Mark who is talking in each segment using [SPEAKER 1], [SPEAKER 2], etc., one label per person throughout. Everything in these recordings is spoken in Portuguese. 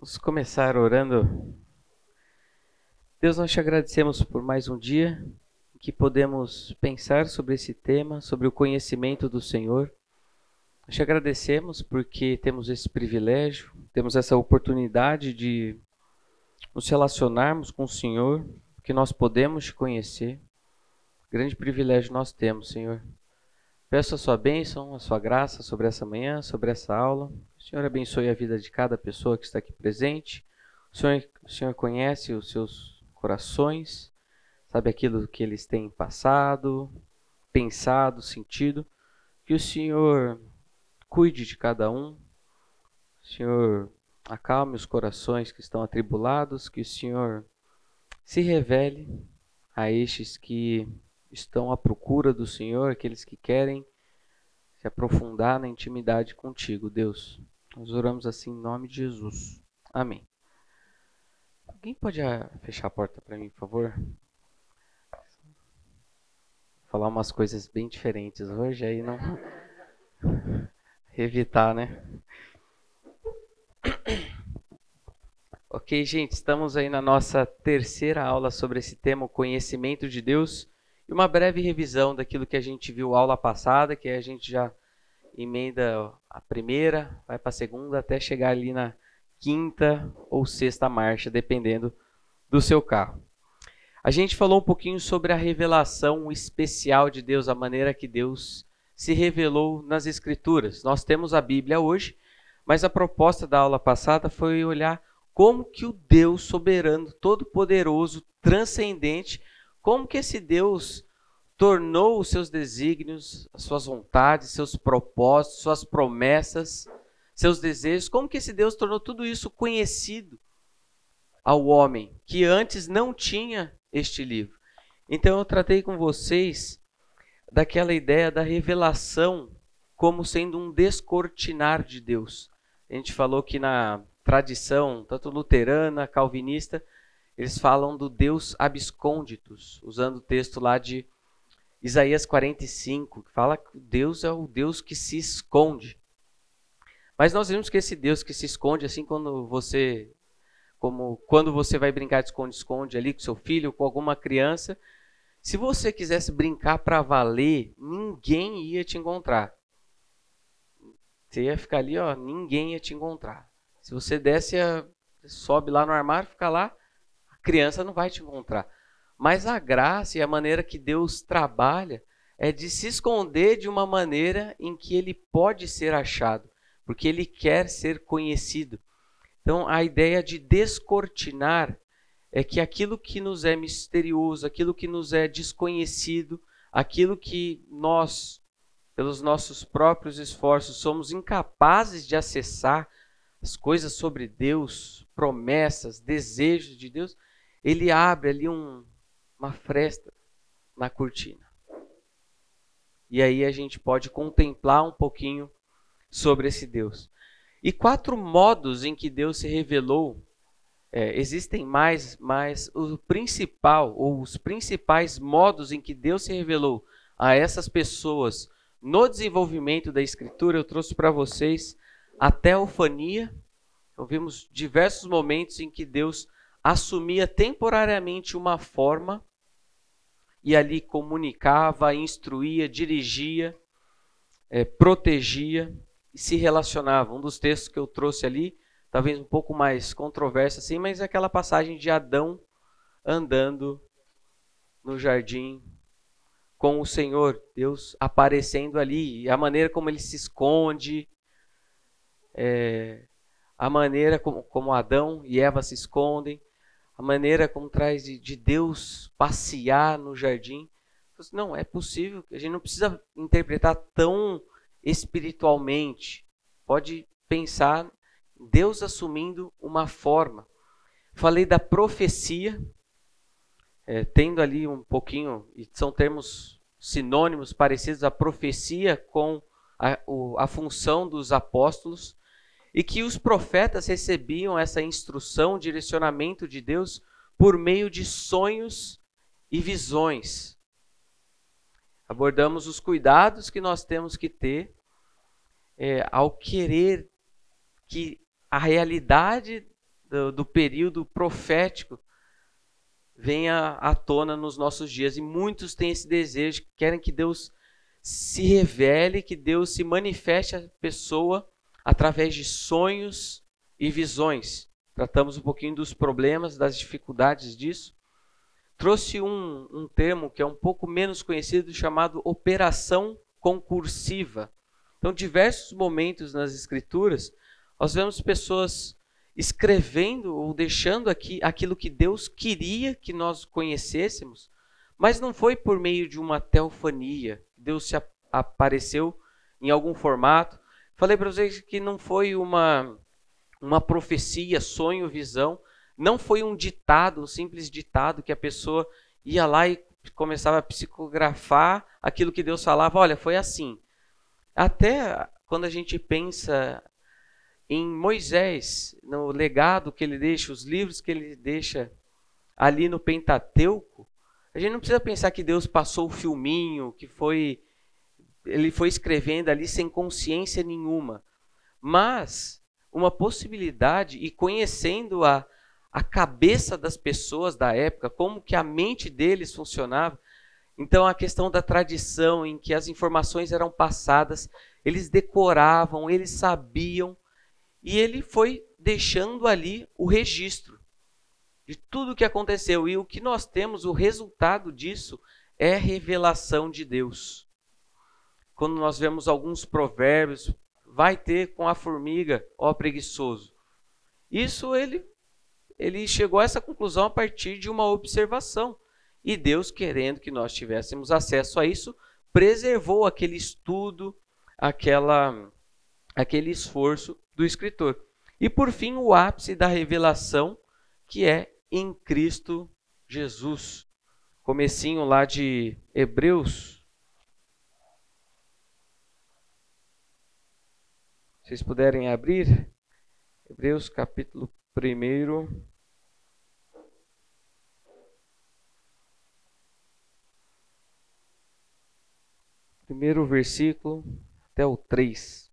[SPEAKER 1] Vamos começar orando. Deus, nós te agradecemos por mais um dia que podemos pensar sobre esse tema, sobre o conhecimento do Senhor. Nós te agradecemos porque temos esse privilégio, temos essa oportunidade de nos relacionarmos com o Senhor, que nós podemos te conhecer. Grande privilégio nós temos, Senhor. Peço a sua bênção, a sua graça sobre essa manhã, sobre essa aula. O Senhor abençoe a vida de cada pessoa que está aqui presente. O Senhor, o Senhor conhece os seus corações, sabe aquilo que eles têm passado, pensado, sentido. Que o Senhor cuide de cada um. O Senhor acalme os corações que estão atribulados. Que o Senhor se revele a estes que estão à procura do Senhor, aqueles que querem se aprofundar na intimidade contigo, Deus. Nós oramos assim em nome de Jesus. Amém. Alguém pode ah, fechar a porta para mim, por favor? Vou falar umas coisas bem diferentes hoje, aí não. Evitar, né? Ok, gente, estamos aí na nossa terceira aula sobre esse tema, o conhecimento de Deus, e uma breve revisão daquilo que a gente viu aula passada, que a gente já emenda a primeira, vai para a segunda, até chegar ali na quinta ou sexta marcha, dependendo do seu carro. A gente falou um pouquinho sobre a revelação especial de Deus, a maneira que Deus se revelou nas Escrituras. Nós temos a Bíblia hoje, mas a proposta da aula passada foi olhar como que o Deus soberano, todo-poderoso, transcendente, como que esse Deus tornou os seus desígnios, as suas vontades, seus propósitos, suas promessas, seus desejos, como que esse Deus tornou tudo isso conhecido ao homem que antes não tinha este livro. Então eu tratei com vocês daquela ideia da revelação como sendo um descortinar de Deus. A gente falou que na tradição, tanto luterana, calvinista, eles falam do Deus abscônditos, usando o texto lá de Isaías 45, que fala que Deus é o Deus que se esconde. Mas nós vimos que esse Deus que se esconde, assim quando você, como quando você vai brincar de esconde-esconde ali com seu filho, com alguma criança, se você quisesse brincar para valer, ninguém ia te encontrar. Você ia ficar ali, ó, ninguém ia te encontrar. Se você desce, sobe lá no armário, fica lá, criança não vai te encontrar. Mas a graça e a maneira que Deus trabalha é de se esconder de uma maneira em que ele pode ser achado, porque ele quer ser conhecido. Então, a ideia de descortinar é que aquilo que nos é misterioso, aquilo que nos é desconhecido, aquilo que nós, pelos nossos próprios esforços, somos incapazes de acessar, as coisas sobre Deus, promessas, desejos de Deus, ele abre ali um, uma fresta na cortina. E aí a gente pode contemplar um pouquinho sobre esse Deus. E quatro modos em que Deus se revelou. É, existem mais, mas o principal, ou os principais modos em que Deus se revelou a essas pessoas no desenvolvimento da Escritura, eu trouxe para vocês a teofania. Então, vimos diversos momentos em que Deus assumia temporariamente uma forma e ali comunicava, instruía, dirigia, é, protegia e se relacionava. Um dos textos que eu trouxe ali, talvez um pouco mais controverso assim, mas é aquela passagem de Adão andando no jardim com o Senhor, Deus aparecendo ali, a maneira como ele se esconde, é, a maneira como, como Adão e Eva se escondem, a maneira como traz de, de Deus passear no jardim. Assim, não, é possível, a gente não precisa interpretar tão espiritualmente. Pode pensar Deus assumindo uma forma. Falei da profecia, é, tendo ali um pouquinho, e são termos sinônimos parecidos, a profecia com a, o, a função dos apóstolos e que os profetas recebiam essa instrução, direcionamento de Deus por meio de sonhos e visões. Abordamos os cuidados que nós temos que ter é, ao querer que a realidade do, do período profético venha à tona nos nossos dias. E muitos têm esse desejo, querem que Deus se revele, que Deus se manifeste à pessoa através de sonhos e visões. Tratamos um pouquinho dos problemas, das dificuldades disso. Trouxe um, um termo que é um pouco menos conhecido, chamado operação concursiva. Então, diversos momentos nas Escrituras, nós vemos pessoas escrevendo ou deixando aqui aquilo que Deus queria que nós conhecêssemos, mas não foi por meio de uma teofania. Deus se apareceu em algum formato. Falei para vocês que não foi uma uma profecia, sonho, visão, não foi um ditado, um simples ditado que a pessoa ia lá e começava a psicografar aquilo que Deus falava. Olha, foi assim. Até quando a gente pensa em Moisés, no legado que ele deixa, os livros que ele deixa ali no Pentateuco, a gente não precisa pensar que Deus passou o filminho, que foi ele foi escrevendo ali sem consciência nenhuma. Mas uma possibilidade e conhecendo a, a cabeça das pessoas da época, como que a mente deles funcionava. Então a questão da tradição em que as informações eram passadas, eles decoravam, eles sabiam e ele foi deixando ali o registro de tudo o que aconteceu. E o que nós temos, o resultado disso, é revelação de Deus. Quando nós vemos alguns provérbios, vai ter com a formiga, ó preguiçoso. Isso ele, ele chegou a essa conclusão a partir de uma observação. E Deus, querendo que nós tivéssemos acesso a isso, preservou aquele estudo, aquela, aquele esforço do escritor. E por fim, o ápice da revelação, que é em Cristo Jesus. Comecinho lá de Hebreus. Vocês puderem abrir Hebreus capítulo 1. Primeiro versículo até o 3.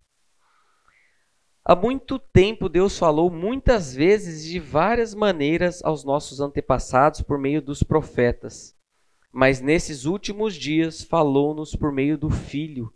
[SPEAKER 1] Há muito tempo Deus falou muitas vezes de várias maneiras aos nossos antepassados por meio dos profetas. Mas nesses últimos dias falou-nos por meio do Filho,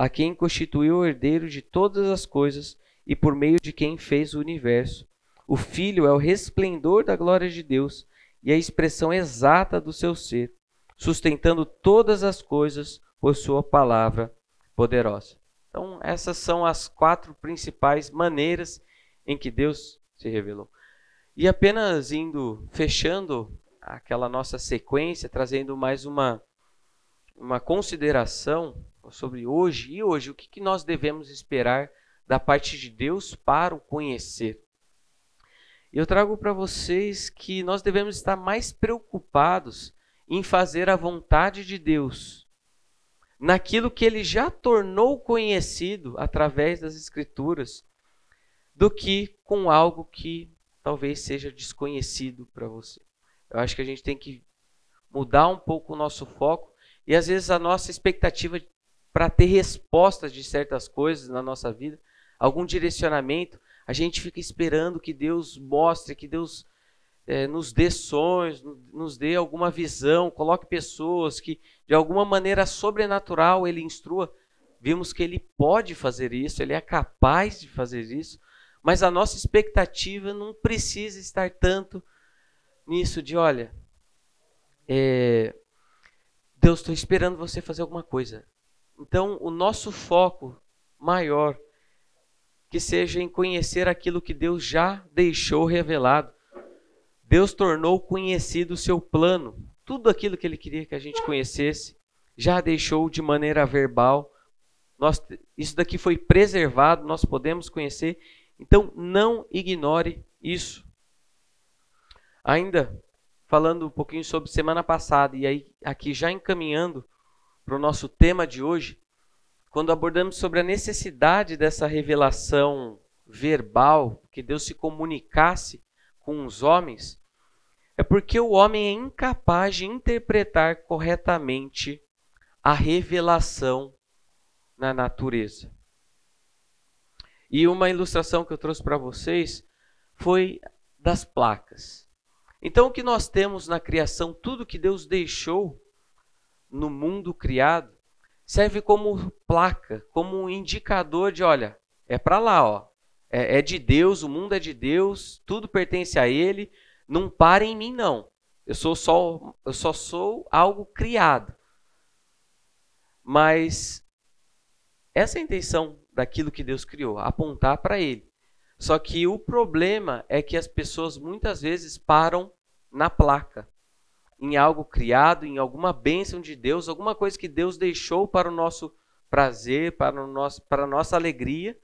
[SPEAKER 1] a quem constituiu o herdeiro de todas as coisas e por meio de quem fez o universo. O Filho é o resplendor da glória de Deus e a expressão exata do seu ser, sustentando todas as coisas por sua palavra poderosa. Então, essas são as quatro principais maneiras em que Deus se revelou. E apenas indo, fechando aquela nossa sequência, trazendo mais uma, uma consideração sobre hoje e hoje, o que, que nós devemos esperar da parte de Deus para o conhecer. Eu trago para vocês que nós devemos estar mais preocupados em fazer a vontade de Deus naquilo que ele já tornou conhecido através das Escrituras, do que com algo que talvez seja desconhecido para você. Eu acho que a gente tem que mudar um pouco o nosso foco e às vezes a nossa expectativa para ter respostas de certas coisas na nossa vida, algum direcionamento, a gente fica esperando que Deus mostre, que Deus é, nos dê sonhos, nos dê alguma visão, coloque pessoas que de alguma maneira sobrenatural ele instrua. Vimos que ele pode fazer isso, ele é capaz de fazer isso, mas a nossa expectativa não precisa estar tanto nisso de, olha, é, Deus, estou esperando você fazer alguma coisa. Então, o nosso foco maior que seja em conhecer aquilo que Deus já deixou revelado. Deus tornou conhecido o seu plano. Tudo aquilo que ele queria que a gente conhecesse, já deixou de maneira verbal. Nós, isso daqui foi preservado, nós podemos conhecer. Então, não ignore isso. Ainda falando um pouquinho sobre semana passada, e aí aqui já encaminhando para o nosso tema de hoje, quando abordamos sobre a necessidade dessa revelação verbal, que Deus se comunicasse com os homens, é porque o homem é incapaz de interpretar corretamente a revelação na natureza. E uma ilustração que eu trouxe para vocês foi das placas. Então, o que nós temos na criação, tudo que Deus deixou no mundo criado, serve como placa, como um indicador de, olha, é para lá, ó. É, é, de Deus, o mundo é de Deus, tudo pertence a Ele. Não para em mim, não. Eu sou só, eu só sou algo criado. Mas essa é a intenção daquilo que Deus criou, apontar para Ele. Só que o problema é que as pessoas muitas vezes param na placa, em algo criado, em alguma bênção de Deus, alguma coisa que Deus deixou para o nosso prazer, para, o nosso, para a nossa alegria.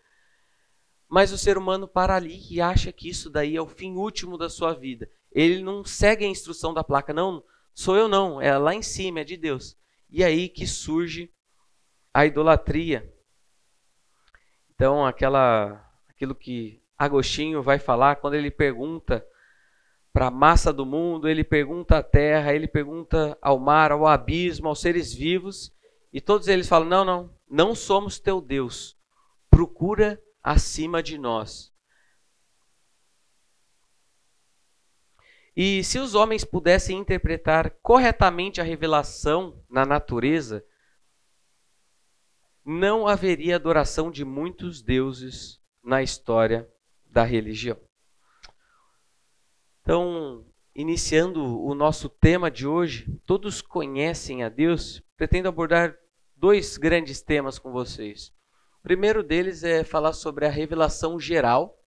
[SPEAKER 1] Mas o ser humano para ali e acha que isso daí é o fim último da sua vida. Ele não segue a instrução da placa, não, sou eu não, é lá em cima, é de Deus. E aí que surge a idolatria. Então, aquela aquilo que Agostinho vai falar quando ele pergunta para a massa do mundo, ele pergunta à terra, ele pergunta ao mar, ao abismo, aos seres vivos, e todos eles falam: não, não, não somos teu Deus. Procura acima de nós. E se os homens pudessem interpretar corretamente a revelação na natureza, não haveria adoração de muitos deuses na história da religião. Então, iniciando o nosso tema de hoje, todos conhecem a Deus, pretendo abordar dois grandes temas com vocês. O primeiro deles é falar sobre a revelação geral,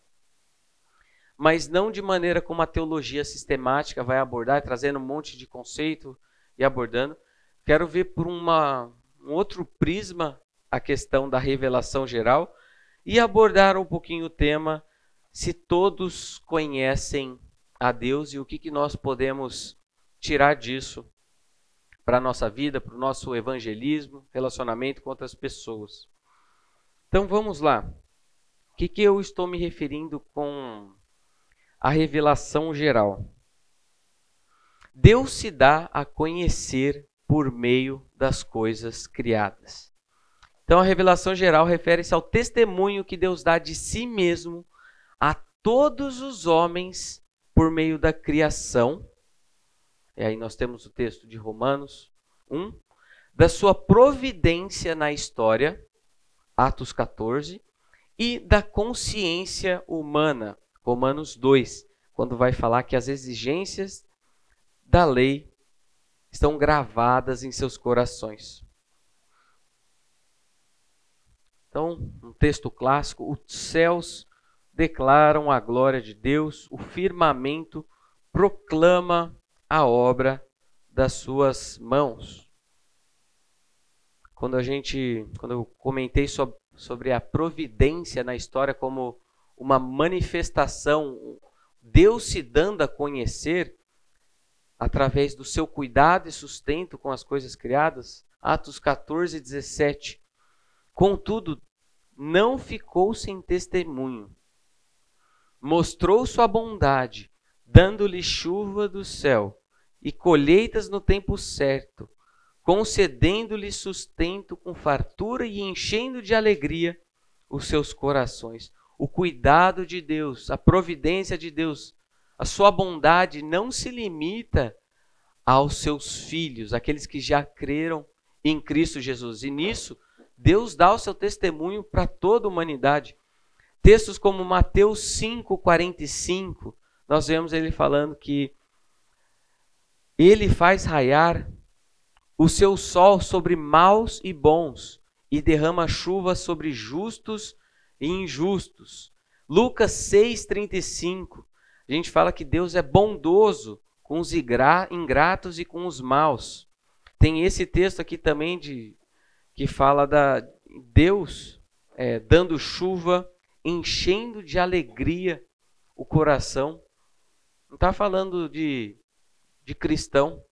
[SPEAKER 1] mas não de maneira como a teologia sistemática vai abordar, trazendo um monte de conceito e abordando. Quero ver por uma, um outro prisma a questão da revelação geral e abordar um pouquinho o tema se todos conhecem a Deus e o que, que nós podemos tirar disso para a nossa vida, para o nosso evangelismo, relacionamento com outras pessoas. Então vamos lá. O que, que eu estou me referindo com a revelação geral? Deus se dá a conhecer por meio das coisas criadas. Então a revelação geral refere-se ao testemunho que Deus dá de si mesmo a todos os homens por meio da criação. E aí nós temos o texto de Romanos 1, da sua providência na história, Atos 14, e da consciência humana, Romanos 2, quando vai falar que as exigências da lei estão gravadas em seus corações. Então, um texto clássico, os céus declaram a glória de Deus, o firmamento proclama a obra das suas mãos. Quando a gente, quando eu comentei sobre, sobre a providência na história como uma manifestação, Deus se dando a conhecer através do seu cuidado e sustento com as coisas criadas, Atos 14, 17. Contudo, não ficou sem testemunho mostrou sua bondade, dando-lhe chuva do céu e colheitas no tempo certo, concedendo-lhe sustento com fartura e enchendo de alegria os seus corações. O cuidado de Deus, a providência de Deus, a sua bondade não se limita aos seus filhos, aqueles que já creram em Cristo Jesus. E nisso, Deus dá o seu testemunho para toda a humanidade. Textos como Mateus 5:45, nós vemos ele falando que ele faz raiar o seu sol sobre maus e bons e derrama chuva sobre justos e injustos. Lucas 6:35. A gente fala que Deus é bondoso com os ingratos e com os maus. Tem esse texto aqui também de que fala da Deus é, dando chuva enchendo de alegria o coração. Não está falando de, de cristão.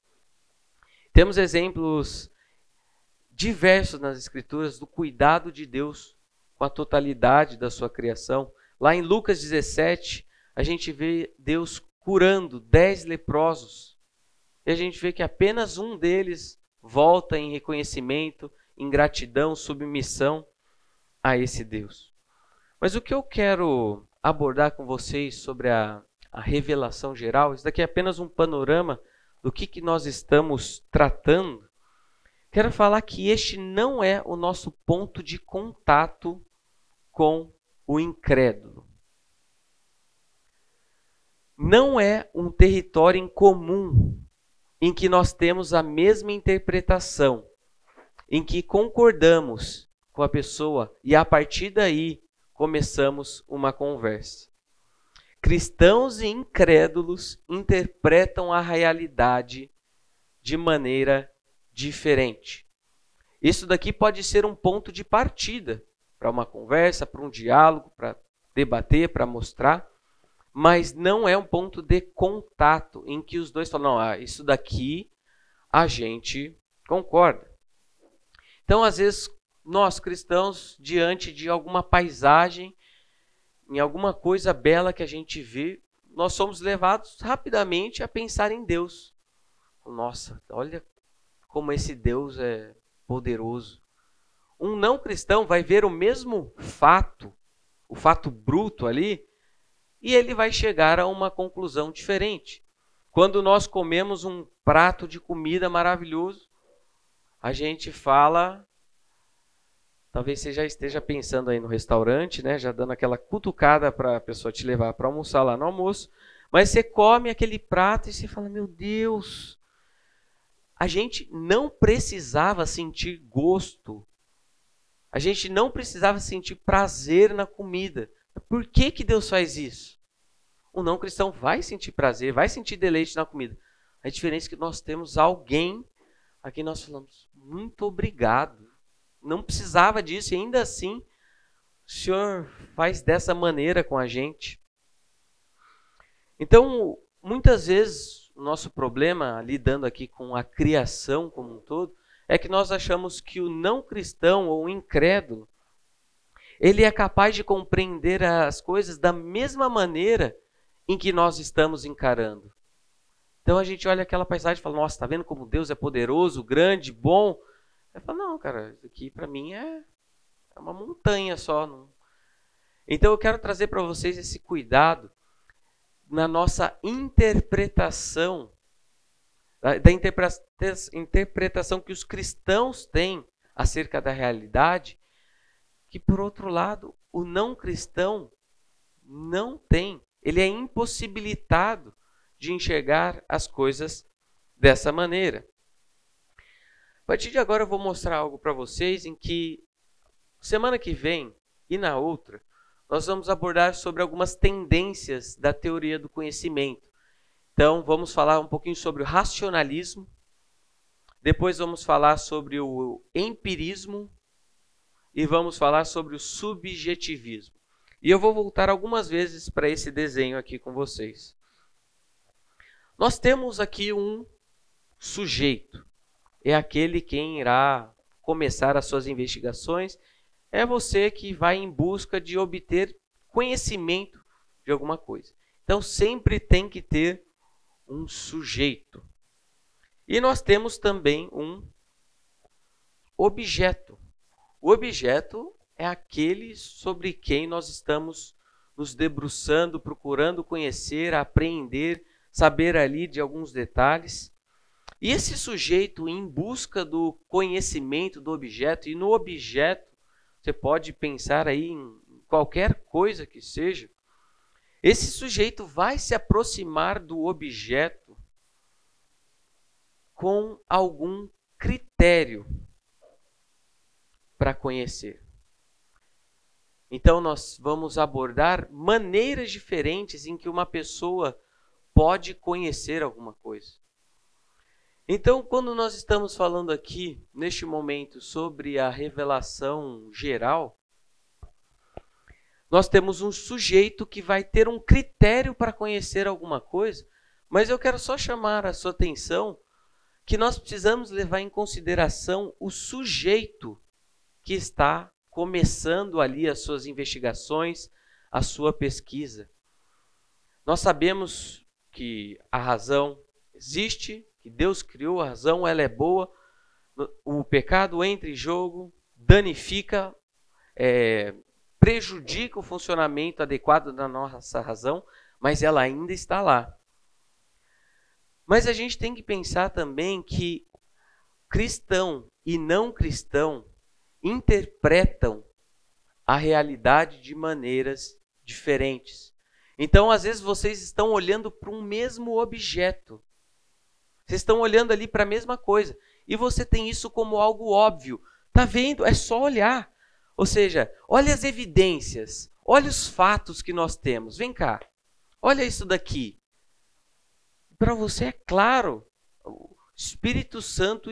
[SPEAKER 1] Temos exemplos diversos nas Escrituras do cuidado de Deus com a totalidade da sua criação. Lá em Lucas 17, a gente vê Deus curando dez leprosos. E a gente vê que apenas um deles volta em reconhecimento, em gratidão, submissão a esse Deus. Mas o que eu quero abordar com vocês sobre a, a revelação geral. Isso daqui é apenas um panorama do que, que nós estamos tratando. Quero falar que este não é o nosso ponto de contato com o incrédulo. Não é um território em comum em que nós temos a mesma interpretação, em que concordamos com a pessoa e a partir daí começamos uma conversa. Cristãos e incrédulos interpretam a realidade de maneira diferente. Isso daqui pode ser um ponto de partida para uma conversa, para um diálogo, para debater, para mostrar, mas não é um ponto de contato em que os dois falam, ah, isso daqui a gente concorda. Então, às vezes, nós cristãos, diante de alguma paisagem, em alguma coisa bela que a gente vê, nós somos levados rapidamente a pensar em Deus. Nossa, olha como esse Deus é poderoso. Um não cristão vai ver o mesmo fato, o fato bruto ali, e ele vai chegar a uma conclusão diferente. Quando nós comemos um prato de comida maravilhoso, a gente fala. Talvez você já esteja pensando aí no restaurante, né? Já dando aquela cutucada para a pessoa te levar para almoçar lá no almoço. Mas você come aquele prato e você fala: Meu Deus, a gente não precisava sentir gosto a gente não precisava sentir prazer na comida. Por que, que Deus faz isso? O não cristão vai sentir prazer, vai sentir deleite na comida. A diferença é que nós temos alguém a quem nós falamos, muito obrigado. Não precisava disso e ainda assim o Senhor faz dessa maneira com a gente. Então, muitas vezes, o nosso problema, lidando aqui com a criação como um todo, é que nós achamos que o não cristão ou o incrédulo, ele é capaz de compreender as coisas da mesma maneira em que nós estamos encarando. Então a gente olha aquela paisagem e fala: Nossa, está vendo como Deus é poderoso, grande, bom? Eu falo: Não, cara, isso aqui para mim é, é uma montanha só. Não. Então eu quero trazer para vocês esse cuidado na nossa interpretação da interpretação que os cristãos têm acerca da realidade, que por outro lado, o não cristão não tem. Ele é impossibilitado de enxergar as coisas dessa maneira. A partir de agora eu vou mostrar algo para vocês em que semana que vem e na outra nós vamos abordar sobre algumas tendências da teoria do conhecimento então, vamos falar um pouquinho sobre o racionalismo. Depois vamos falar sobre o empirismo e vamos falar sobre o subjetivismo. E eu vou voltar algumas vezes para esse desenho aqui com vocês. Nós temos aqui um sujeito. É aquele quem irá começar as suas investigações. É você que vai em busca de obter conhecimento de alguma coisa. Então sempre tem que ter um sujeito. E nós temos também um objeto. O objeto é aquele sobre quem nós estamos nos debruçando, procurando conhecer, aprender, saber ali de alguns detalhes. E esse sujeito, em busca do conhecimento do objeto, e no objeto, você pode pensar aí em qualquer coisa que seja, esse sujeito vai se aproximar do objeto com algum critério para conhecer. Então, nós vamos abordar maneiras diferentes em que uma pessoa pode conhecer alguma coisa. Então, quando nós estamos falando aqui, neste momento, sobre a revelação geral, nós temos um sujeito que vai ter um critério para conhecer alguma coisa, mas eu quero só chamar a sua atenção que nós precisamos levar em consideração o sujeito que está começando ali as suas investigações, a sua pesquisa. Nós sabemos que a razão existe, que Deus criou a razão, ela é boa, o pecado entra em jogo, danifica, é, prejudica o funcionamento adequado da nossa razão, mas ela ainda está lá. Mas a gente tem que pensar também que cristão e não cristão interpretam a realidade de maneiras diferentes. Então, às vezes, vocês estão olhando para um mesmo objeto. Vocês estão olhando ali para a mesma coisa. E você tem isso como algo óbvio. Tá vendo? É só olhar. Ou seja, olha as evidências, olha os fatos que nós temos. Vem cá. Olha isso daqui. Para você é claro. O Espírito Santo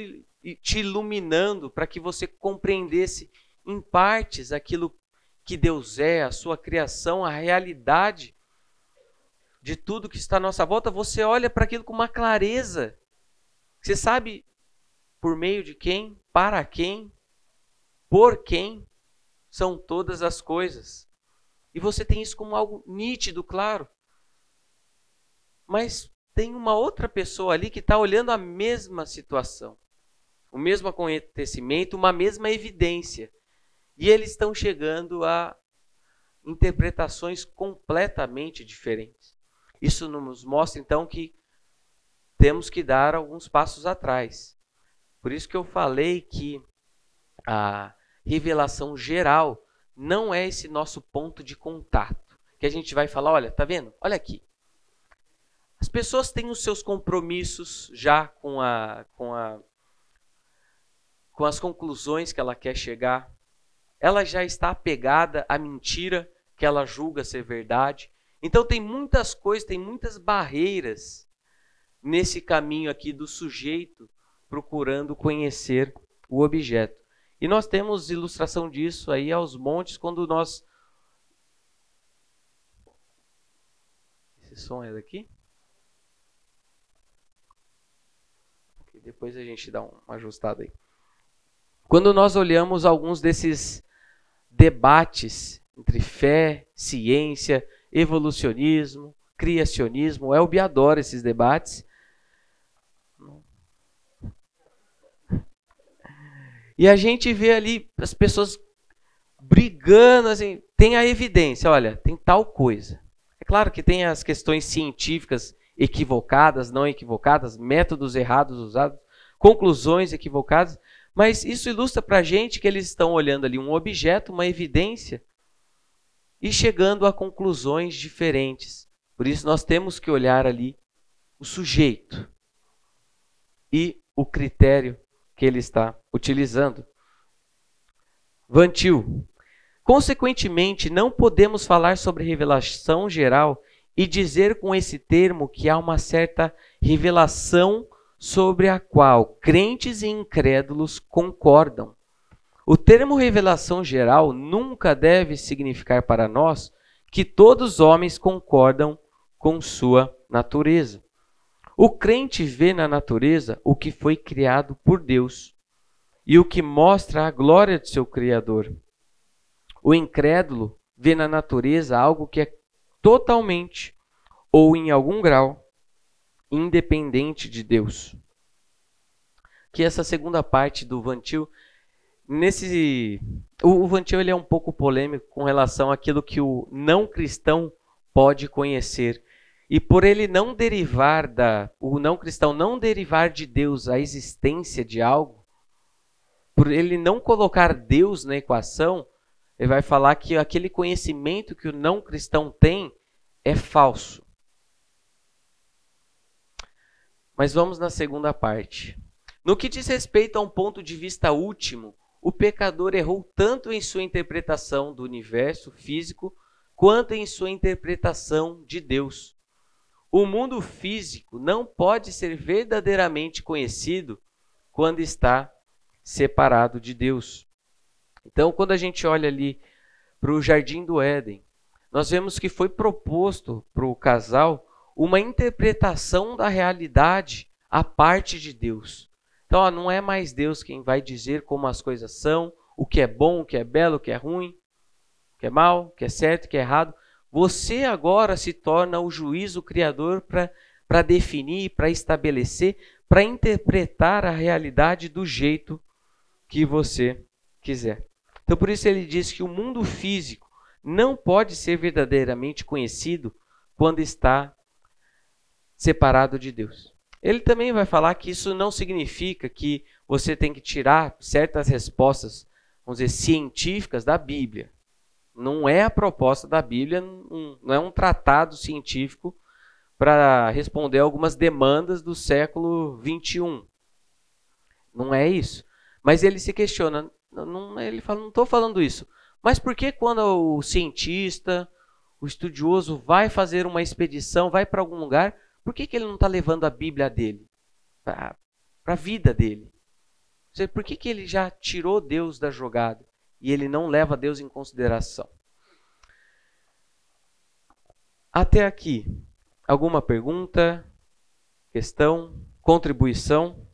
[SPEAKER 1] te iluminando para que você compreendesse em partes aquilo que Deus é, a sua criação, a realidade de tudo que está à nossa volta, você olha para aquilo com uma clareza. Você sabe por meio de quem, para quem, por quem são todas as coisas. E você tem isso como algo nítido, claro. Mas tem uma outra pessoa ali que está olhando a mesma situação, o mesmo acontecimento, uma mesma evidência. E eles estão chegando a interpretações completamente diferentes. Isso nos mostra então que temos que dar alguns passos atrás. Por isso que eu falei que a revelação geral não é esse nosso ponto de contato. Que a gente vai falar, olha, tá vendo? Olha aqui. As pessoas têm os seus compromissos já com a com a com as conclusões que ela quer chegar. Ela já está apegada à mentira que ela julga ser verdade. Então tem muitas coisas, tem muitas barreiras nesse caminho aqui do sujeito procurando conhecer o objeto. E nós temos ilustração disso aí aos montes quando nós. Esse som é daqui? Depois a gente dá uma ajustada aí. Quando nós olhamos alguns desses debates entre fé, ciência, evolucionismo, criacionismo. O Elbi adora esses debates. E a gente vê ali as pessoas brigando, assim, tem a evidência, olha, tem tal coisa. É claro que tem as questões científicas equivocadas, não equivocadas, métodos errados usados, conclusões equivocadas, mas isso ilustra para a gente que eles estão olhando ali um objeto, uma evidência, e chegando a conclusões diferentes. Por isso, nós temos que olhar ali o sujeito e o critério que ele está utilizando. Vantil. Consequentemente, não podemos falar sobre revelação geral e dizer com esse termo que há uma certa revelação sobre a qual crentes e incrédulos concordam. O termo revelação geral nunca deve significar para nós que todos os homens concordam com sua natureza. O crente vê na natureza o que foi criado por Deus e o que mostra a glória de seu Criador. O incrédulo vê na natureza algo que é totalmente ou em algum grau independente de Deus. Que essa segunda parte do Vantil nesse o, Vantil ele é um pouco polêmico com relação àquilo que o não cristão pode conhecer. E por ele não derivar da o não cristão não derivar de Deus a existência de algo, por ele não colocar Deus na equação, ele vai falar que aquele conhecimento que o não cristão tem é falso. Mas vamos na segunda parte. No que diz respeito a um ponto de vista último, o pecador errou tanto em sua interpretação do universo físico quanto em sua interpretação de Deus. O mundo físico não pode ser verdadeiramente conhecido quando está separado de Deus. Então, quando a gente olha ali para o jardim do Éden, nós vemos que foi proposto para o casal uma interpretação da realidade à parte de Deus. Então, ó, não é mais Deus quem vai dizer como as coisas são, o que é bom, o que é belo, o que é ruim, o que é mal, o que é certo, o que é errado. Você agora se torna o juiz, o criador, para definir, para estabelecer, para interpretar a realidade do jeito que você quiser. Então, por isso ele diz que o mundo físico não pode ser verdadeiramente conhecido quando está separado de Deus. Ele também vai falar que isso não significa que você tem que tirar certas respostas, vamos dizer, científicas da Bíblia. Não é a proposta da Bíblia, não é um tratado científico para responder algumas demandas do século 21. Não é isso. Mas ele se questiona, não, ele fala, não estou falando isso. Mas por que quando o cientista, o estudioso vai fazer uma expedição, vai para algum lugar, por que, que ele não está levando a Bíblia dele para a vida dele? Por que, que ele já tirou Deus da jogada e ele não leva Deus em consideração? Até aqui, alguma pergunta, questão, contribuição?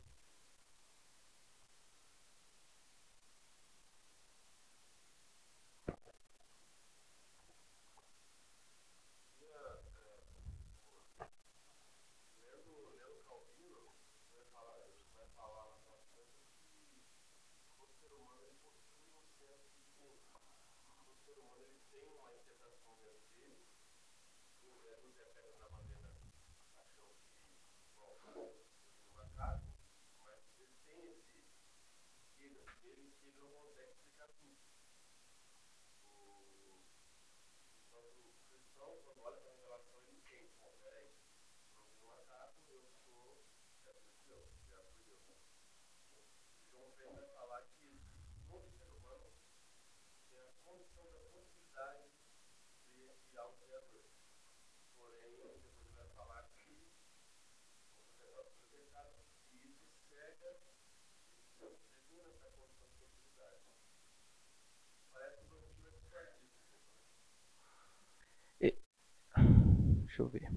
[SPEAKER 1] Deixa eu ver.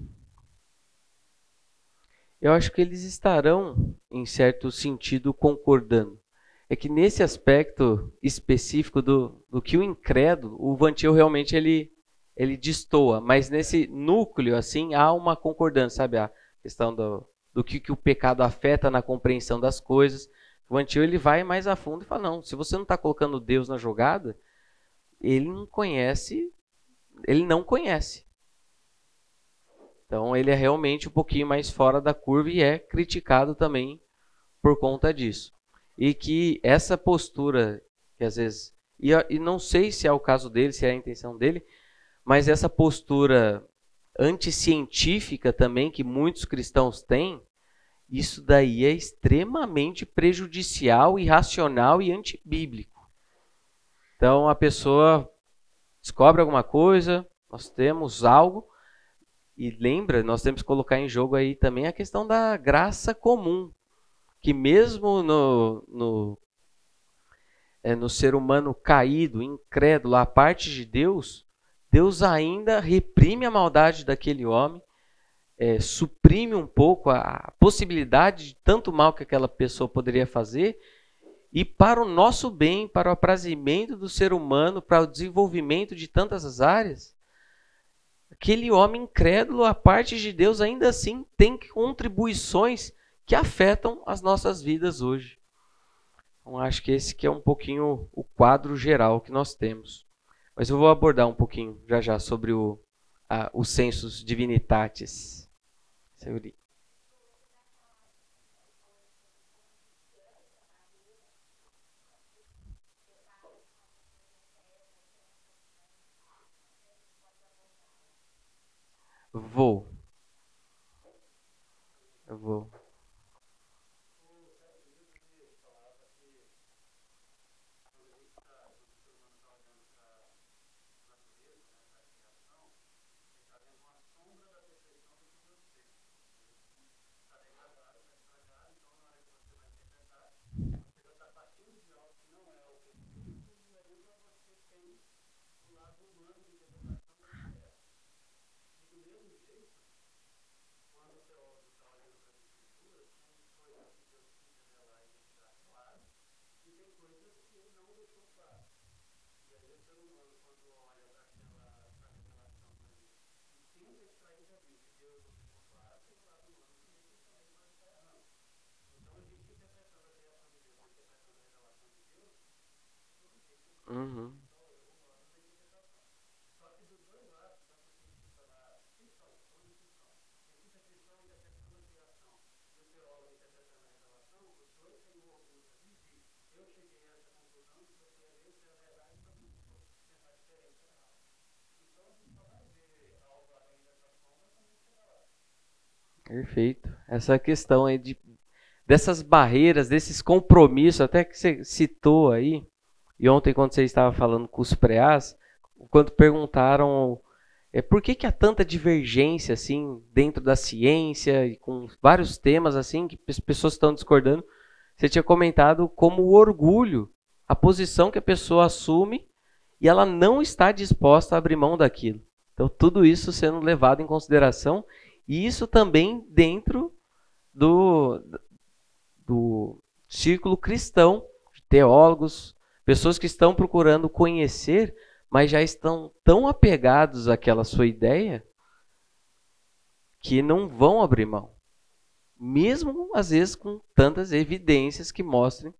[SPEAKER 1] Eu acho que eles estarão, em certo sentido, concordando. É que nesse aspecto específico do, do que o incrédulo, o Vantil realmente ele, ele destoa, mas nesse núcleo assim há uma concordância, sabe? A questão do, do que, que o pecado afeta na compreensão das coisas. O Vantil ele vai mais a fundo e fala: não, se você não está colocando Deus na jogada, ele não conhece, ele não conhece. Então ele é realmente um pouquinho mais fora da curva e é criticado também por conta disso. E que essa postura, que às vezes. E, e não sei se é o caso dele, se é a intenção dele, mas essa postura anticientífica também que muitos cristãos têm, isso daí é extremamente prejudicial, irracional e antibíblico. Então a pessoa descobre alguma coisa, nós temos algo, e lembra, nós temos que colocar em jogo aí também a questão da graça comum, que mesmo no, no, é, no ser humano caído, incrédulo, a parte de Deus, Deus ainda reprime a maldade daquele homem, é, suprime um pouco a, possibilidade de tanto mal que aquela pessoa poderia fazer, e para o nosso bem, para o aprazimento do ser humano, para o desenvolvimento de tantas áreas, aquele homem incrédulo, a parte de Deus, ainda assim tem contribuições que afetam as nossas vidas hoje. Então, acho que esse que é um pouquinho o quadro geral que nós temos. Mas eu vou abordar um pouquinho já já sobre o, a, os sensus divinitatis. Senhorita. Vou. Eu vou. Perfeito. Essa questão aí de, dessas barreiras, desses compromissos, até que você citou aí, e ontem quando você estava falando com os preás, quando perguntaram é, por que, que há tanta divergência assim dentro da ciência e com vários temas assim que as pessoas estão discordando, você tinha comentado como o orgulho, a posição que a pessoa assume e ela não está disposta a abrir mão daquilo. Então tudo isso sendo levado em consideração e isso também dentro do, do círculo cristão, teólogos, pessoas que estão procurando conhecer, mas já estão tão apegados àquela sua ideia que não vão abrir mão. Mesmo às vezes com tantas evidências que mostrem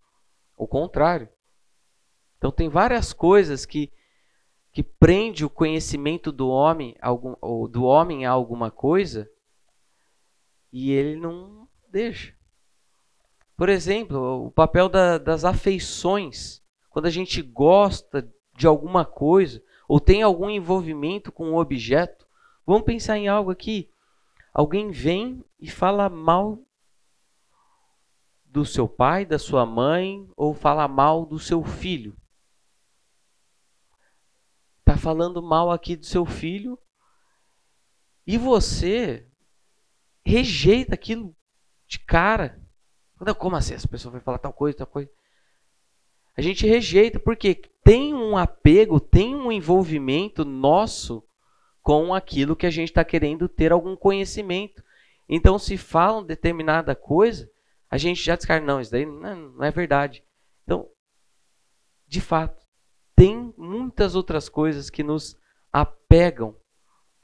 [SPEAKER 1] o contrário. Então tem várias coisas que que prende o conhecimento do homem, algum, ou do homem a alguma coisa e ele não deixa. Por exemplo, o papel da, das afeições. Quando a gente gosta de alguma coisa ou tem algum envolvimento com o objeto, vamos pensar em algo aqui. Alguém vem e fala mal do seu pai, da sua mãe, ou fala mal do seu filho. Está falando mal aqui do seu filho e você rejeita aquilo de cara. Como assim? Essa pessoa vai falar tal coisa, tal coisa. A gente rejeita porque tem um apego, tem um envolvimento nosso com aquilo que a gente está querendo ter algum conhecimento. Então, se falam determinada coisa, a gente já descarta, não, isso daí não é verdade. Então, de fato, tem muitas outras coisas que nos apegam,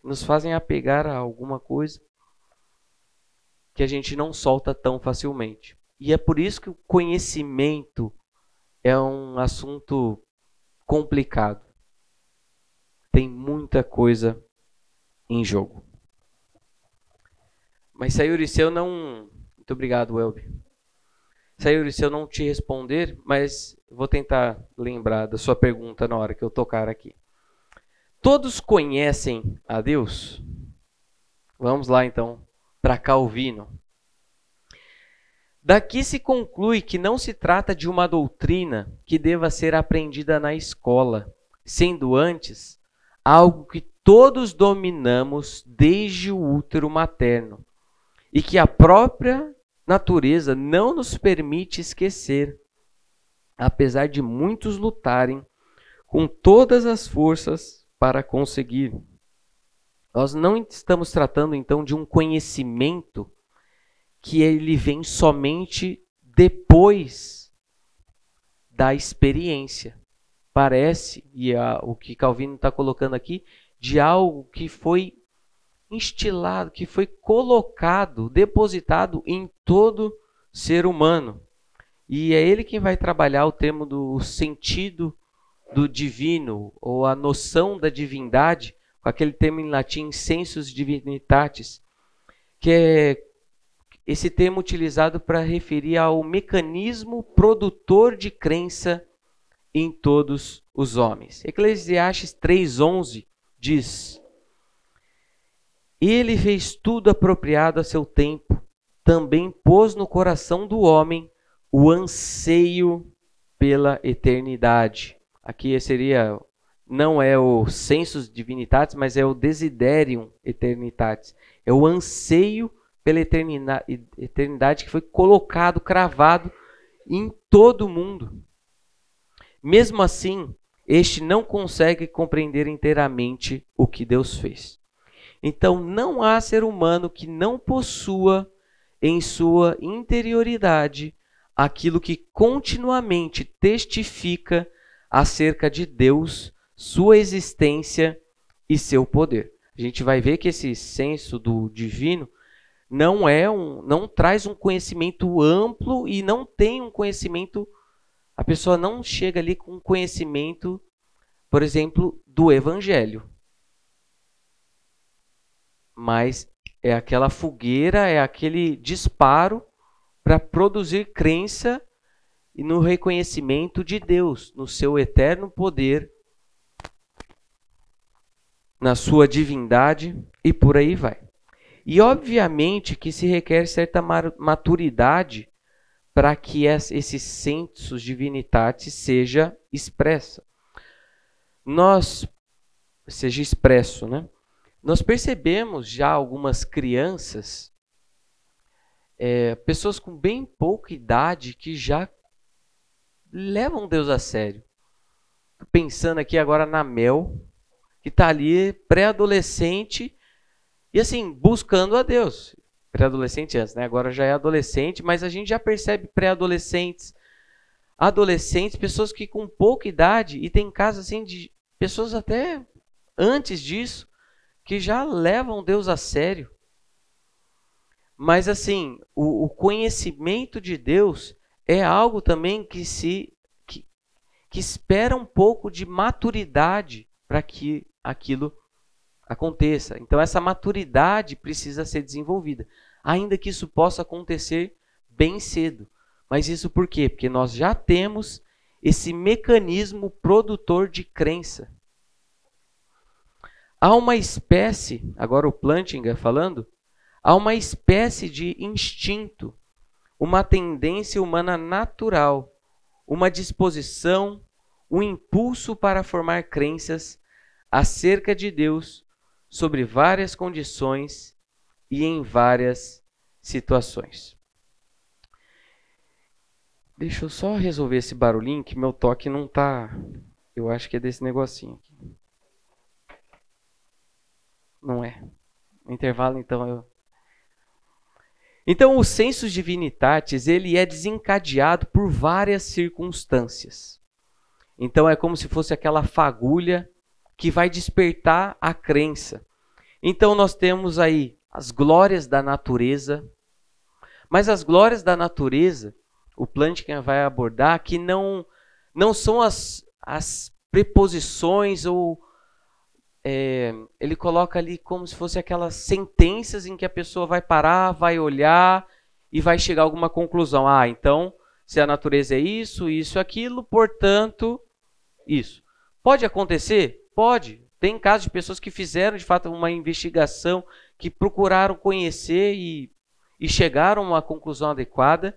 [SPEAKER 1] nos fazem apegar a alguma coisa que a gente não solta tão facilmente. E é por isso que o conhecimento é um assunto complicado. Tem muita coisa em jogo. Mas Sayuri, se eu não. Muito obrigado, Welby. Sayuri, se eu não te responder, mas vou tentar lembrar da sua pergunta na hora que eu tocar aqui. Todos conhecem a Deus? Vamos lá então para Calvino. Daqui se conclui que não se trata de uma doutrina que deva ser aprendida na escola, sendo antes algo que todos dominamos desde o útero materno e que a própria natureza não nos permite esquecer, apesar de muitos lutarem com todas as forças para conseguir. Nós não estamos tratando então de um conhecimento que ele vem somente depois da experiência. Parece, e a, o que Calvino está colocando aqui, de algo que foi instilado, que foi colocado, depositado em todo ser humano. E é ele quem vai trabalhar o termo do sentido do divino, ou a noção da divindade, com aquele termo em latim sensus divinitatis, que é esse termo utilizado para referir ao mecanismo produtor de crença em todos os homens. Eclesiastes 3:11 diz: Ele fez tudo apropriado a seu tempo, também pôs no coração do homem o anseio pela eternidade. Aqui seria não é o sensus divinitatis, mas é o desiderium eternitatis. É o anseio pela eternidade que foi colocado, cravado em todo o mundo. Mesmo assim, este não consegue compreender inteiramente o que Deus fez. Então, não há ser humano que não possua em sua interioridade aquilo que continuamente testifica acerca de Deus sua existência e seu poder. A gente vai ver que esse senso do divino não é um, não traz um conhecimento amplo e não tem um conhecimento a pessoa não chega ali com conhecimento, por exemplo, do evangelho. Mas é aquela fogueira, é aquele disparo para produzir crença e no reconhecimento de Deus, no seu eterno poder na sua divindade e por aí vai. E obviamente que se requer certa maturidade para que esse sensus divinitatis seja expressa. Nós seja expresso, né? Nós percebemos já algumas crianças, é, pessoas com bem pouca idade que já levam Deus a sério. Pensando aqui agora na Mel, que está ali pré-adolescente e assim buscando a Deus. Pré-adolescente antes, né? Agora já é adolescente, mas a gente já percebe pré-adolescentes, adolescentes, pessoas que com pouca idade e tem casos assim de pessoas até antes disso que já levam Deus a sério. Mas assim, o, o conhecimento de Deus é algo também que se que, que espera um pouco de maturidade para que aquilo aconteça. Então essa maturidade precisa ser desenvolvida, ainda que isso possa acontecer bem cedo. Mas isso por quê? Porque nós já temos esse mecanismo produtor de crença. Há uma espécie, agora o Plantinga falando, há uma espécie de instinto, uma tendência humana natural, uma disposição, um impulso para formar crenças acerca de Deus sobre várias condições e em várias situações. Deixa eu só resolver esse barulhinho que meu toque não tá. Eu acho que é desse negocinho aqui. Não é. Intervalo, então eu. Então, o sensus divinitatis ele é desencadeado por várias circunstâncias. Então, é como se fosse aquela fagulha que vai despertar a crença. Então nós temos aí as glórias da natureza, mas as glórias da natureza, o Plantkin vai abordar que não não são as, as preposições ou é, ele coloca ali como se fosse aquelas sentenças em que a pessoa vai parar, vai olhar e vai chegar a alguma conclusão. Ah, então, se a natureza é isso, isso, aquilo, portanto, isso. Pode acontecer? Pode. Tem casos de pessoas que fizeram de fato uma investigação, que procuraram conhecer e, e chegaram a uma conclusão adequada,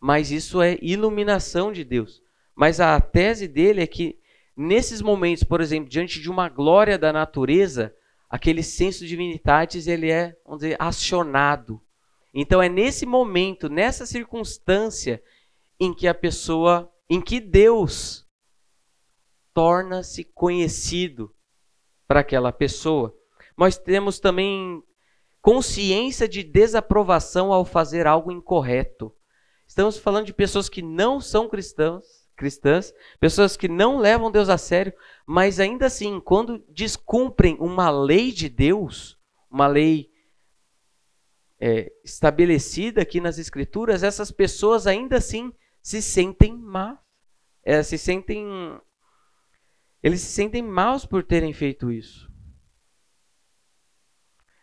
[SPEAKER 1] mas isso é iluminação de Deus. Mas a tese dele é que nesses momentos, por exemplo, diante de uma glória da natureza, aquele senso de divinitatis ele é, vamos dizer, acionado. Então é nesse momento, nessa circunstância em que a pessoa, em que Deus torna-se conhecido para aquela pessoa. Nós temos também consciência de desaprovação ao fazer algo incorreto. Estamos falando de pessoas que não são cristãs, cristãs, pessoas que não levam Deus a sério, mas ainda assim, quando descumprem uma lei de Deus, uma lei é, estabelecida aqui nas Escrituras, essas pessoas ainda assim se sentem má, é, se sentem eles se sentem maus por terem feito isso.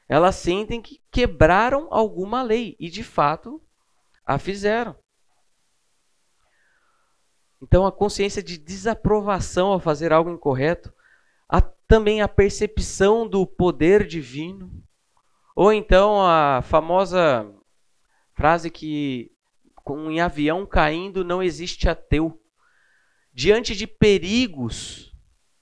[SPEAKER 1] Elas sentem que quebraram alguma lei e de fato a fizeram. Então a consciência de desaprovação ao fazer algo incorreto, há também a percepção do poder divino, ou então a famosa frase que com um avião caindo não existe ateu. Diante de perigos,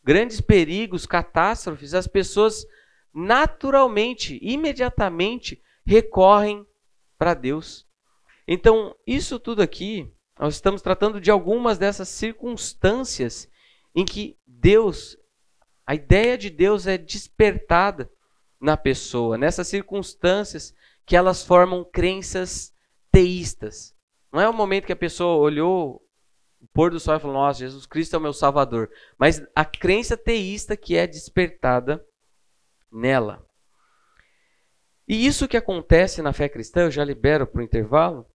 [SPEAKER 1] grandes perigos, catástrofes, as pessoas naturalmente, imediatamente recorrem para Deus. Então, isso tudo aqui, nós estamos tratando de algumas dessas circunstâncias em que Deus, a ideia de Deus é despertada na pessoa, nessas circunstâncias que elas formam crenças teístas. Não é o momento que a pessoa olhou pôr do sol e falou: Nossa, Jesus Cristo é o meu Salvador. Mas a crença teísta que é despertada nela. E isso que acontece na fé cristã, eu já libero para o intervalo,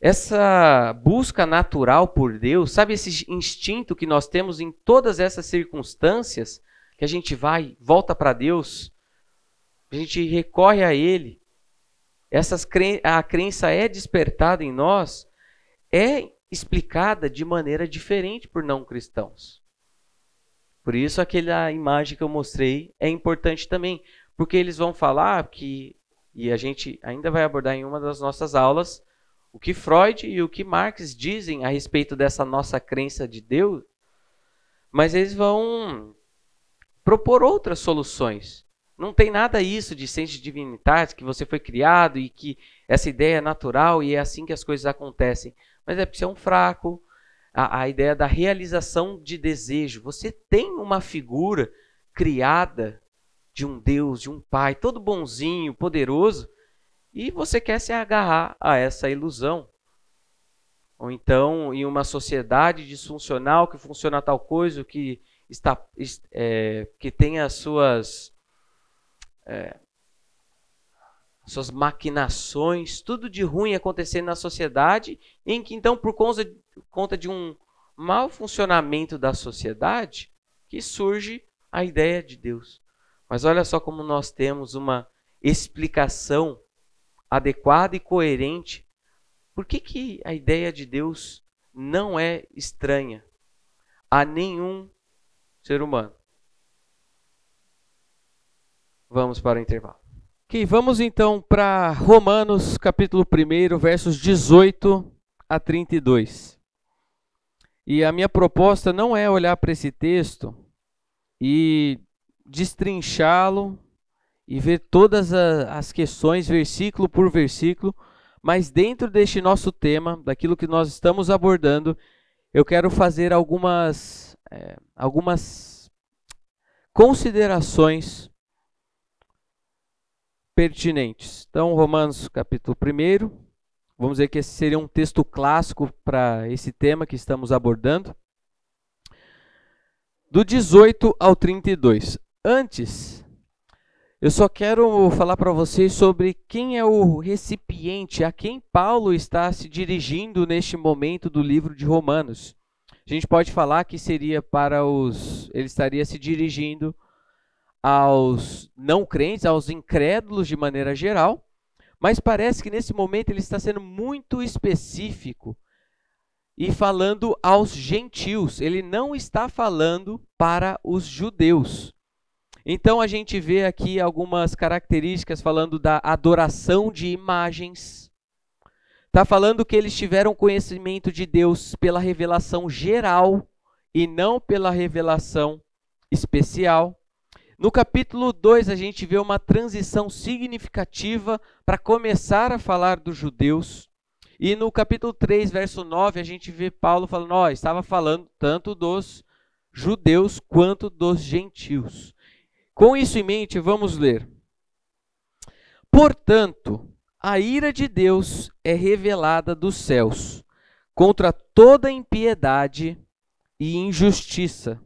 [SPEAKER 1] essa busca natural por Deus, sabe esse instinto que nós temos em todas essas circunstâncias, que a gente vai, volta para Deus, a gente recorre a Ele, essas a crença é despertada em nós, é explicada de maneira diferente por não cristãos. Por isso aquela imagem que eu mostrei é importante também, porque eles vão falar que E a gente ainda vai abordar em uma das nossas aulas o que Freud e o que Marx dizem a respeito dessa nossa crença de Deus, mas eles vão propor outras soluções. Não tem nada isso de ciência divinitas, que você foi criado e que essa ideia é natural e é assim que as coisas acontecem. Mas é porque você é um fraco. A, a ideia da realização de desejo. Você tem uma figura criada de um Deus, de um Pai, todo bonzinho, poderoso, e você quer se agarrar a essa ilusão. Ou então, em uma sociedade disfuncional que funciona tal coisa, que, está, é, que tem as suas, é, suas maquinações, tudo de ruim acontecendo na sociedade, em que então, por conta, de um mau funcionamento da sociedade, que surge a ideia de Deus. Mas olha só como nós temos uma explicação adequada e coerente. Por que, que a ideia de Deus não é estranha a nenhum ser humano? Vamos para o intervalo. Ok, vamos então para Romanos capítulo 1, versos 18 a 32. E a minha proposta não é olhar para esse texto e destrinchá-lo e ver todas as questões, versículo por versículo, mas dentro deste nosso tema, daquilo que nós estamos abordando, eu quero fazer algumas, é, algumas considerações pertinentes. Então, Romanos capítulo 1, vamos dizer que esse seria um texto clássico para esse tema que estamos abordando. Do 18 ao 32. Antes, eu só quero falar para vocês sobre quem é o recipiente, a quem Paulo está se dirigindo neste momento do livro de Romanos. A gente pode falar que seria para os. Ele estaria se dirigindo aos não crentes, aos incrédulos de maneira geral, mas parece que nesse momento ele está sendo muito específico e falando aos gentios. Ele não está falando para os judeus. Então a gente vê aqui algumas características falando da adoração de imagens. Está falando que eles tiveram conhecimento de Deus pela revelação geral e não pela revelação especial. No capítulo 2, a gente vê uma transição significativa para começar a falar dos judeus. E no capítulo 3, verso 9, a gente vê Paulo falando: oh, estava falando tanto dos judeus quanto dos gentios. Com isso em mente, vamos ler. Portanto, a ira de Deus é revelada dos céus contra toda impiedade e injustiça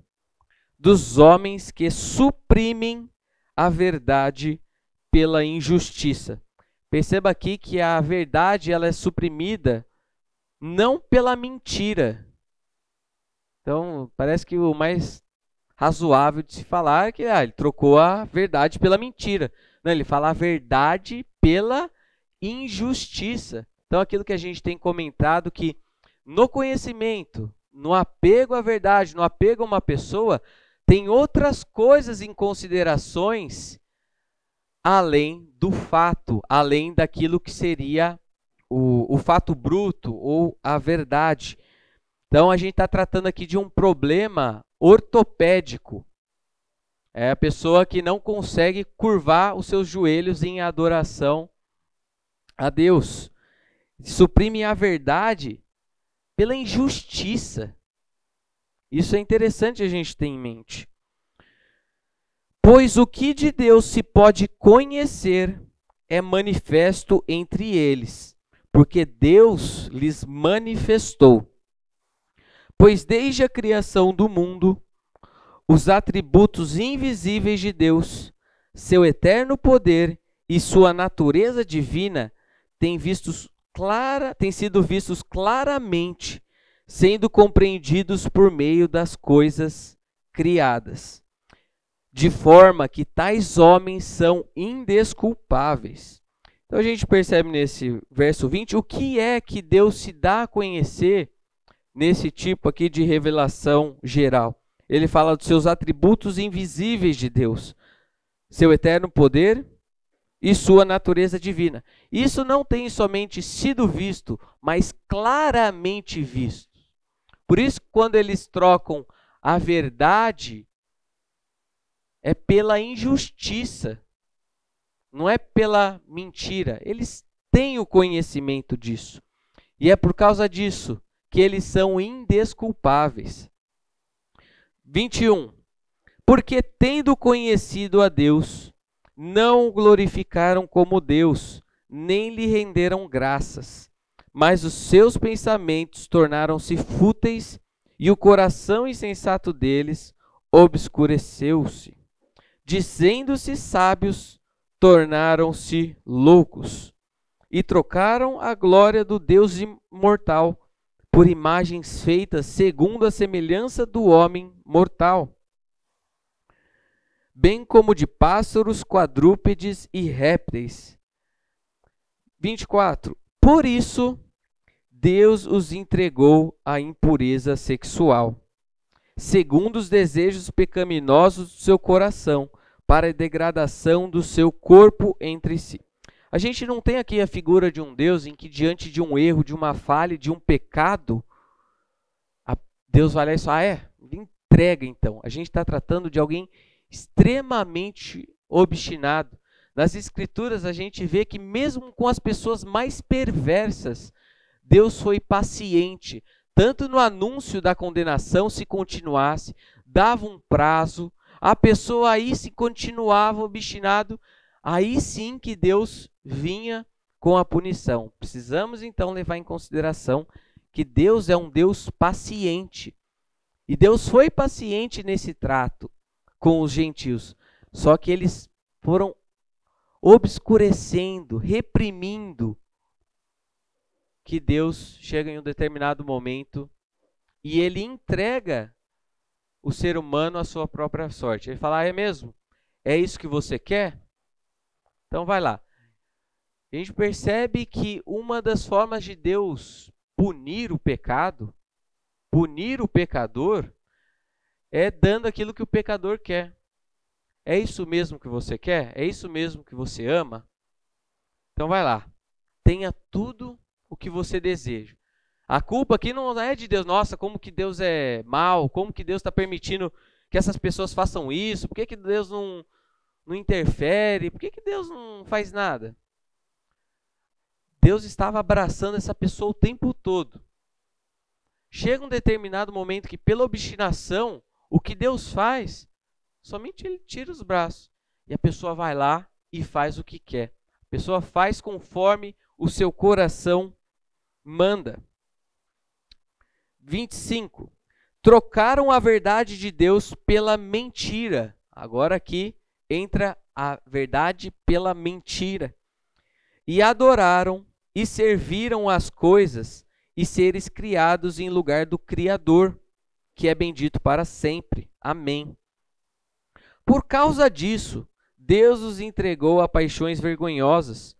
[SPEAKER 1] dos homens que suprimem a verdade pela injustiça. Perceba aqui que a verdade ela é suprimida não pela mentira. Então, parece que o mais razoável de se falar que ah, ele trocou a verdade pela mentira. Não, ele fala a verdade pela injustiça. Então, aquilo que a gente tem comentado que no conhecimento, no apego à verdade, no apego a uma pessoa, tem outras coisas em considerações além do fato, além daquilo que seria o, o fato bruto ou a verdade. Então, a gente está tratando aqui de um problema ortopédico. É a pessoa que não consegue curvar os seus joelhos em adoração a Deus. Suprime a verdade pela injustiça. Isso é interessante a gente ter em mente. Pois o que de Deus se pode conhecer é manifesto entre eles, porque Deus lhes manifestou. Pois desde a criação do mundo, os atributos invisíveis de Deus, seu eterno poder e sua natureza divina têm, vistos clara, têm sido vistos claramente, sendo compreendidos por meio das coisas criadas, de forma que tais homens são indesculpáveis. Então a gente percebe nesse verso 20 o que é que Deus se dá a conhecer nesse tipo aqui de revelação geral. Ele fala dos seus atributos invisíveis de Deus, seu eterno poder, e sua natureza divina. Isso não tem somente sido visto, mas claramente visto. Por isso, quando eles trocam a verdade, é pela injustiça, não é pela mentira. Eles têm o conhecimento disso. E é por causa disso que eles são indesculpáveis. 21. Porque tendo conhecido a Deus, não o glorificaram como Deus, nem lhe renderam graças, mas os seus pensamentos tornaram-se fúteis e o coração insensato deles obscureceu-se. Dizendo-se sábios, tornaram-se loucos e trocaram a glória do Deus imortal por imagens feitas segundo a semelhança do homem mortal bem como de pássaros, quadrúpedes e répteis. 24. Por isso, Deus os entregou à impureza sexual, segundo os desejos pecaminosos do seu coração, para a degradação do seu corpo entre si. A gente não tem aqui a figura de um Deus em que, diante de um erro, de uma falha, de um pecado, Deus vai lá e só, ah, é, entrega então. A gente está tratando de alguém extremamente obstinado. Nas Escrituras a gente vê que, mesmo com as pessoas mais perversas, Deus foi paciente, tanto no anúncio da condenação, se continuasse, dava um prazo, a pessoa aí se continuava obstinado, aí sim que Deus vinha com a punição. Precisamos então levar em consideração que Deus é um Deus paciente. E Deus foi paciente nesse trato com os gentios. Só que eles foram obscurecendo, reprimindo que Deus chega em um determinado momento e ele entrega o ser humano à sua própria sorte. Ele fala: ah, "É mesmo? É isso que você quer? Então vai lá". A gente percebe que uma das formas de Deus punir o pecado, punir o pecador, é dando aquilo que o pecador quer. É isso mesmo que você quer? É isso mesmo que você ama? Então vai lá. Tenha tudo o que você deseja. A culpa aqui não é de Deus. Nossa, como que Deus é mal? Como que Deus está permitindo que essas pessoas façam isso? Por que, que Deus não, não interfere? Por que, que Deus não faz nada? Deus estava abraçando essa pessoa o tempo todo. Chega um determinado momento que, pela obstinação, o que Deus faz, somente Ele tira os braços e a pessoa vai lá e faz o que quer. A pessoa faz conforme o seu coração manda. 25. Trocaram a verdade de Deus pela mentira. Agora aqui entra a verdade pela mentira. E adoraram e serviram as coisas e seres criados em lugar do Criador que é bendito para sempre. Amém. Por causa disso, Deus os entregou a paixões vergonhosas.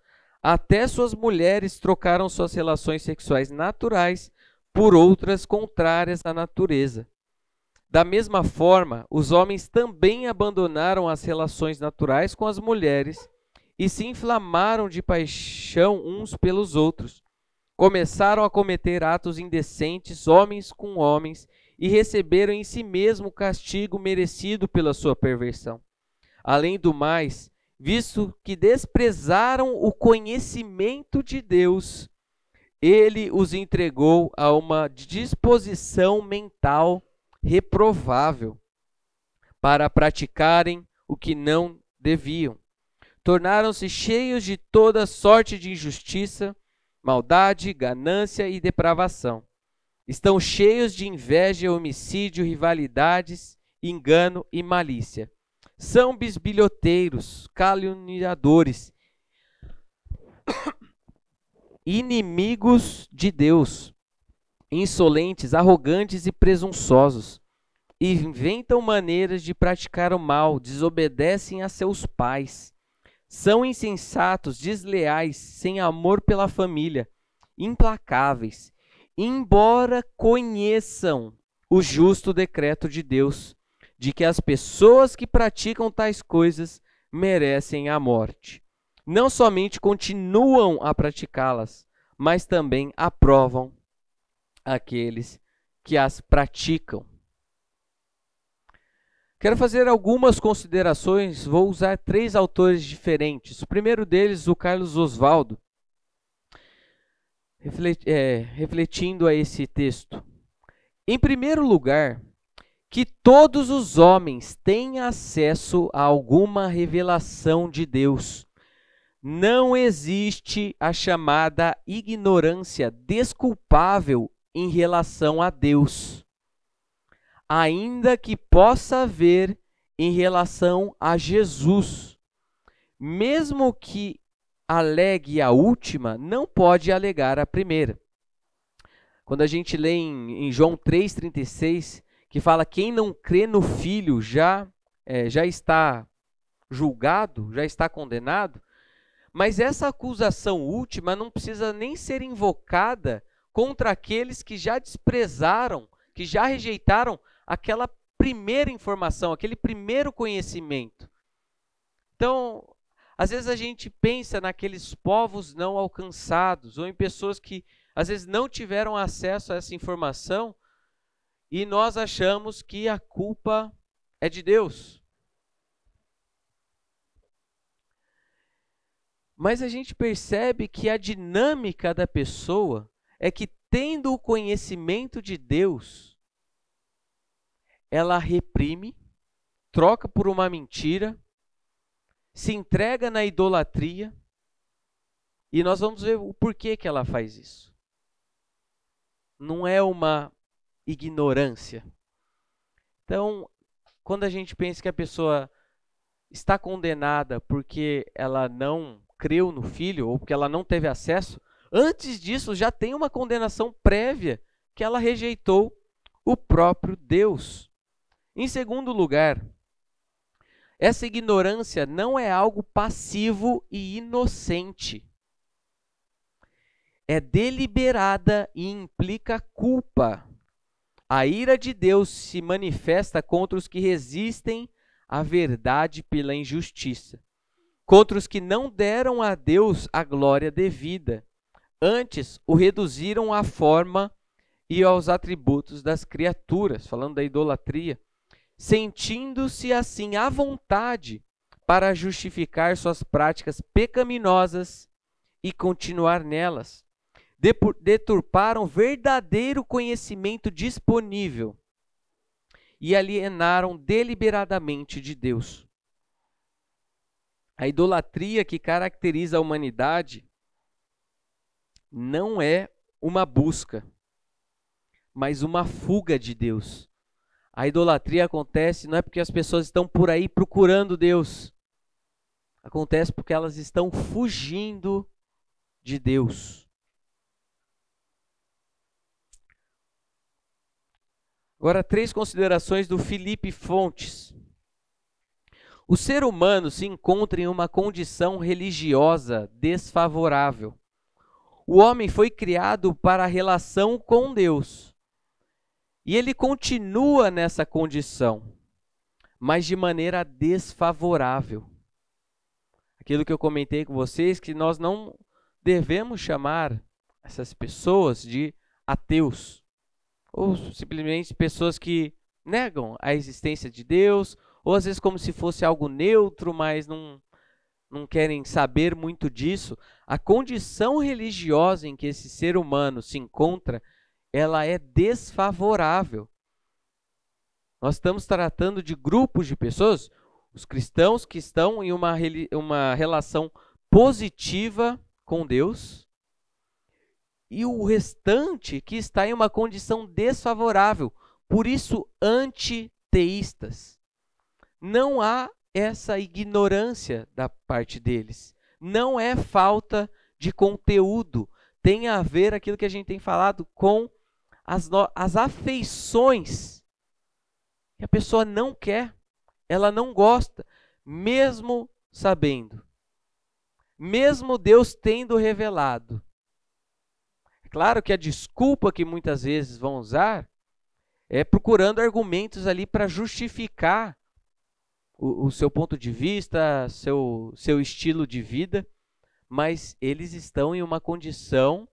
[SPEAKER 1] Até suas mulheres trocaram suas relações sexuais naturais por outras contrárias à natureza. Da mesma forma, os homens também abandonaram as relações naturais com as mulheres e se inflamaram de paixão uns pelos outros. Começaram a cometer atos indecentes, homens com homens, e receberam em si mesmo o castigo merecido pela sua perversão. Além do mais, visto que desprezaram o conhecimento de Deus, ele os entregou a uma disposição mental reprovável para praticarem o que não deviam. Tornaram-se cheios de toda sorte de injustiça, maldade, ganância e depravação Estão cheios de inveja, homicídio, rivalidades, engano e malícia. São bisbilhoteiros, caluniadores, inimigos de Deus, insolentes, arrogantes e presunçosos. Inventam maneiras de praticar o mal, desobedecem a seus pais. São insensatos, desleais, sem amor pela família, implacáveis embora conheçam o justo decreto de Deus, de que as pessoas que praticam tais coisas merecem a morte. não somente continuam a praticá-las, mas também aprovam aqueles que as praticam. Quero fazer algumas considerações, vou usar três autores diferentes. O primeiro deles, o Carlos Oswaldo, é, refletindo a esse texto. Em primeiro lugar, que todos os homens têm acesso a alguma revelação de Deus. Não existe a chamada ignorância desculpável em relação a Deus, ainda que possa haver em relação a Jesus. Mesmo que alegue a última, não pode alegar a primeira. Quando a gente lê em, em João 3,36, que fala quem não crê no Filho já, é, já está julgado, já está condenado, mas essa acusação última não precisa nem ser invocada contra aqueles que já desprezaram, que já rejeitaram aquela primeira informação, aquele primeiro conhecimento. Então, às vezes a gente pensa naqueles povos não alcançados, ou em pessoas que às vezes não tiveram acesso a essa informação, e nós achamos que a culpa é de Deus. Mas a gente percebe que a dinâmica da pessoa é que, tendo o conhecimento de Deus, ela reprime, troca por uma mentira, se entrega na idolatria, e nós vamos ver o porquê que ela faz isso. Não é uma ignorância. Então, quando a gente pensa que a pessoa está condenada porque ela não creu no filho ou porque ela não teve acesso, Antes disso, já tem uma condenação prévia que ela rejeitou o próprio Deus. Em segundo lugar, essa ignorância não é algo passivo e inocente. É deliberada e implica culpa. A ira de Deus se manifesta contra os que resistem à verdade pela injustiça, contra os que não deram a Deus a glória devida Antes, o reduziram à forma e aos atributos das criaturas, falando da idolatria, sentindo-se assim à vontade para justificar suas práticas pecaminosas e continuar nelas. Deturparam verdadeiro conhecimento disponível e alienaram deliberadamente de Deus. A idolatria que caracteriza a humanidade não é uma busca, mas uma fuga de Deus. A idolatria acontece não é porque as pessoas estão por aí procurando Deus. Acontece porque elas estão fugindo de Deus. Agora, três considerações do Felipe Fontes. O ser humano se encontra em uma condição religiosa desfavorável. O homem foi criado para a relação com Deus. E ele continua nessa condição, mas de maneira desfavorável. Aquilo que eu comentei com vocês, que nós não devemos chamar essas pessoas de ateus, ou simplesmente pessoas que negam a existência de Deus, ou às vezes como se fosse algo neutro, mas não, não querem saber muito disso, a condição religiosa em que esse ser humano se encontra, ela é desfavorável. Nós estamos tratando de grupos de pessoas, os cristãos que estão em uma, uma relação positiva com Deus, e o restante que está em uma condição desfavorável, por isso antiteístas. Não há essa ignorância da parte deles. Não é falta de conteúdo. Tem a ver aquilo que a gente tem falado com as, as afeições que a pessoa não quer, ela não gosta, mesmo sabendo. Mesmo Deus tendo revelado. Claro que a desculpa que muitas vezes vão usar é procurando argumentos ali para justificar o, o seu ponto de vista, seu, seu estilo de vida. mas eles estão em uma condição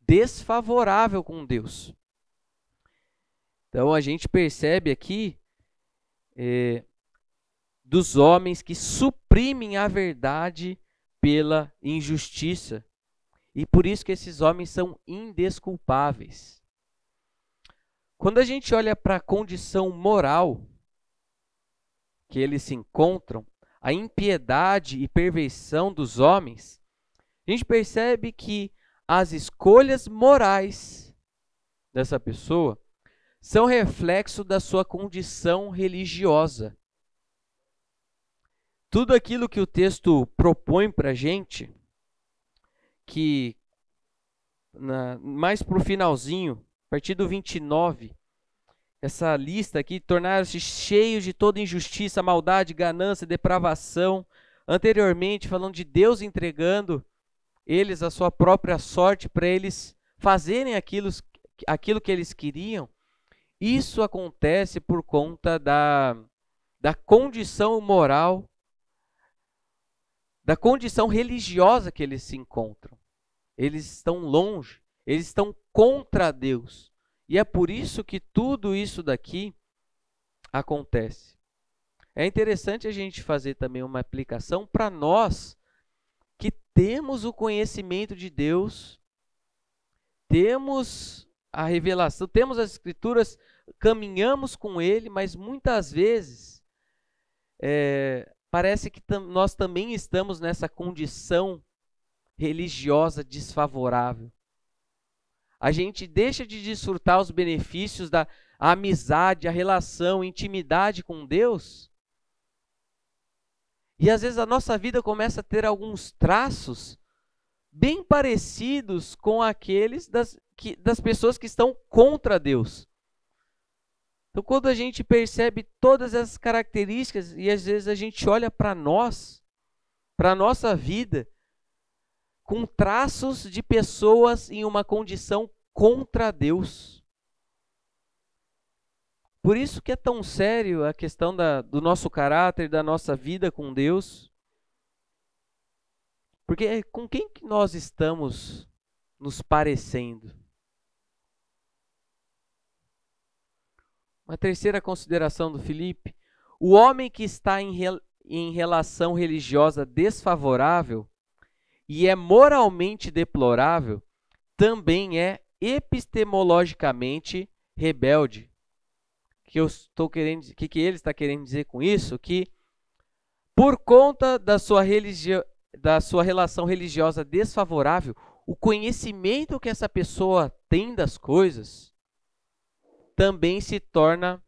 [SPEAKER 1] desfavorável com Deus. Então a gente percebe aqui é, dos homens que suprimem a verdade pela injustiça. E por isso que esses homens são indesculpáveis. Quando a gente olha para a condição moral que eles se encontram, a impiedade e perversão dos homens, a gente percebe que as escolhas morais dessa pessoa são reflexo da sua condição religiosa. Tudo aquilo que o texto propõe para a gente, que na, mais para o finalzinho, a partir do 29, essa lista aqui, tornaram-se cheios de toda injustiça, maldade, ganância, depravação. Anteriormente, falando de Deus entregando eles a sua própria sorte para eles fazerem aquilo, aquilo que eles queriam. Isso acontece por conta da, da condição moral, da condição religiosa que eles se encontram. Eles estão longe, eles estão contra Deus. E é por isso que tudo isso daqui acontece. É interessante a gente fazer também uma aplicação para nós que temos o conhecimento de Deus, temos a revelação, temos as escrituras, caminhamos com Ele, mas muitas vezes é, parece que tam, nós também estamos nessa condição religiosa desfavorável. A gente deixa de desfrutar os benefícios da amizade, a relação, a intimidade com Deus. E às vezes a nossa vida começa a ter alguns traços bem parecidos com aqueles das, que, das pessoas que estão contra Deus. Então, quando a gente percebe todas essas características e às vezes a gente olha para nós, para a nossa vida, com traços de pessoas em uma condição contra Deus. Por isso que é tão sério a questão da, do nosso caráter, da nossa vida com Deus. Porque com quem que nós estamos nos parecendo? Uma terceira consideração do Felipe: o homem que está em, em relação religiosa desfavorável e é moralmente deplorável também é epistemologicamente rebelde. Que eu estou querendo, que que ele está querendo dizer com isso? Que por conta da sua religio, da sua relação religiosa desfavorável, o conhecimento que essa pessoa tem das coisas também se torna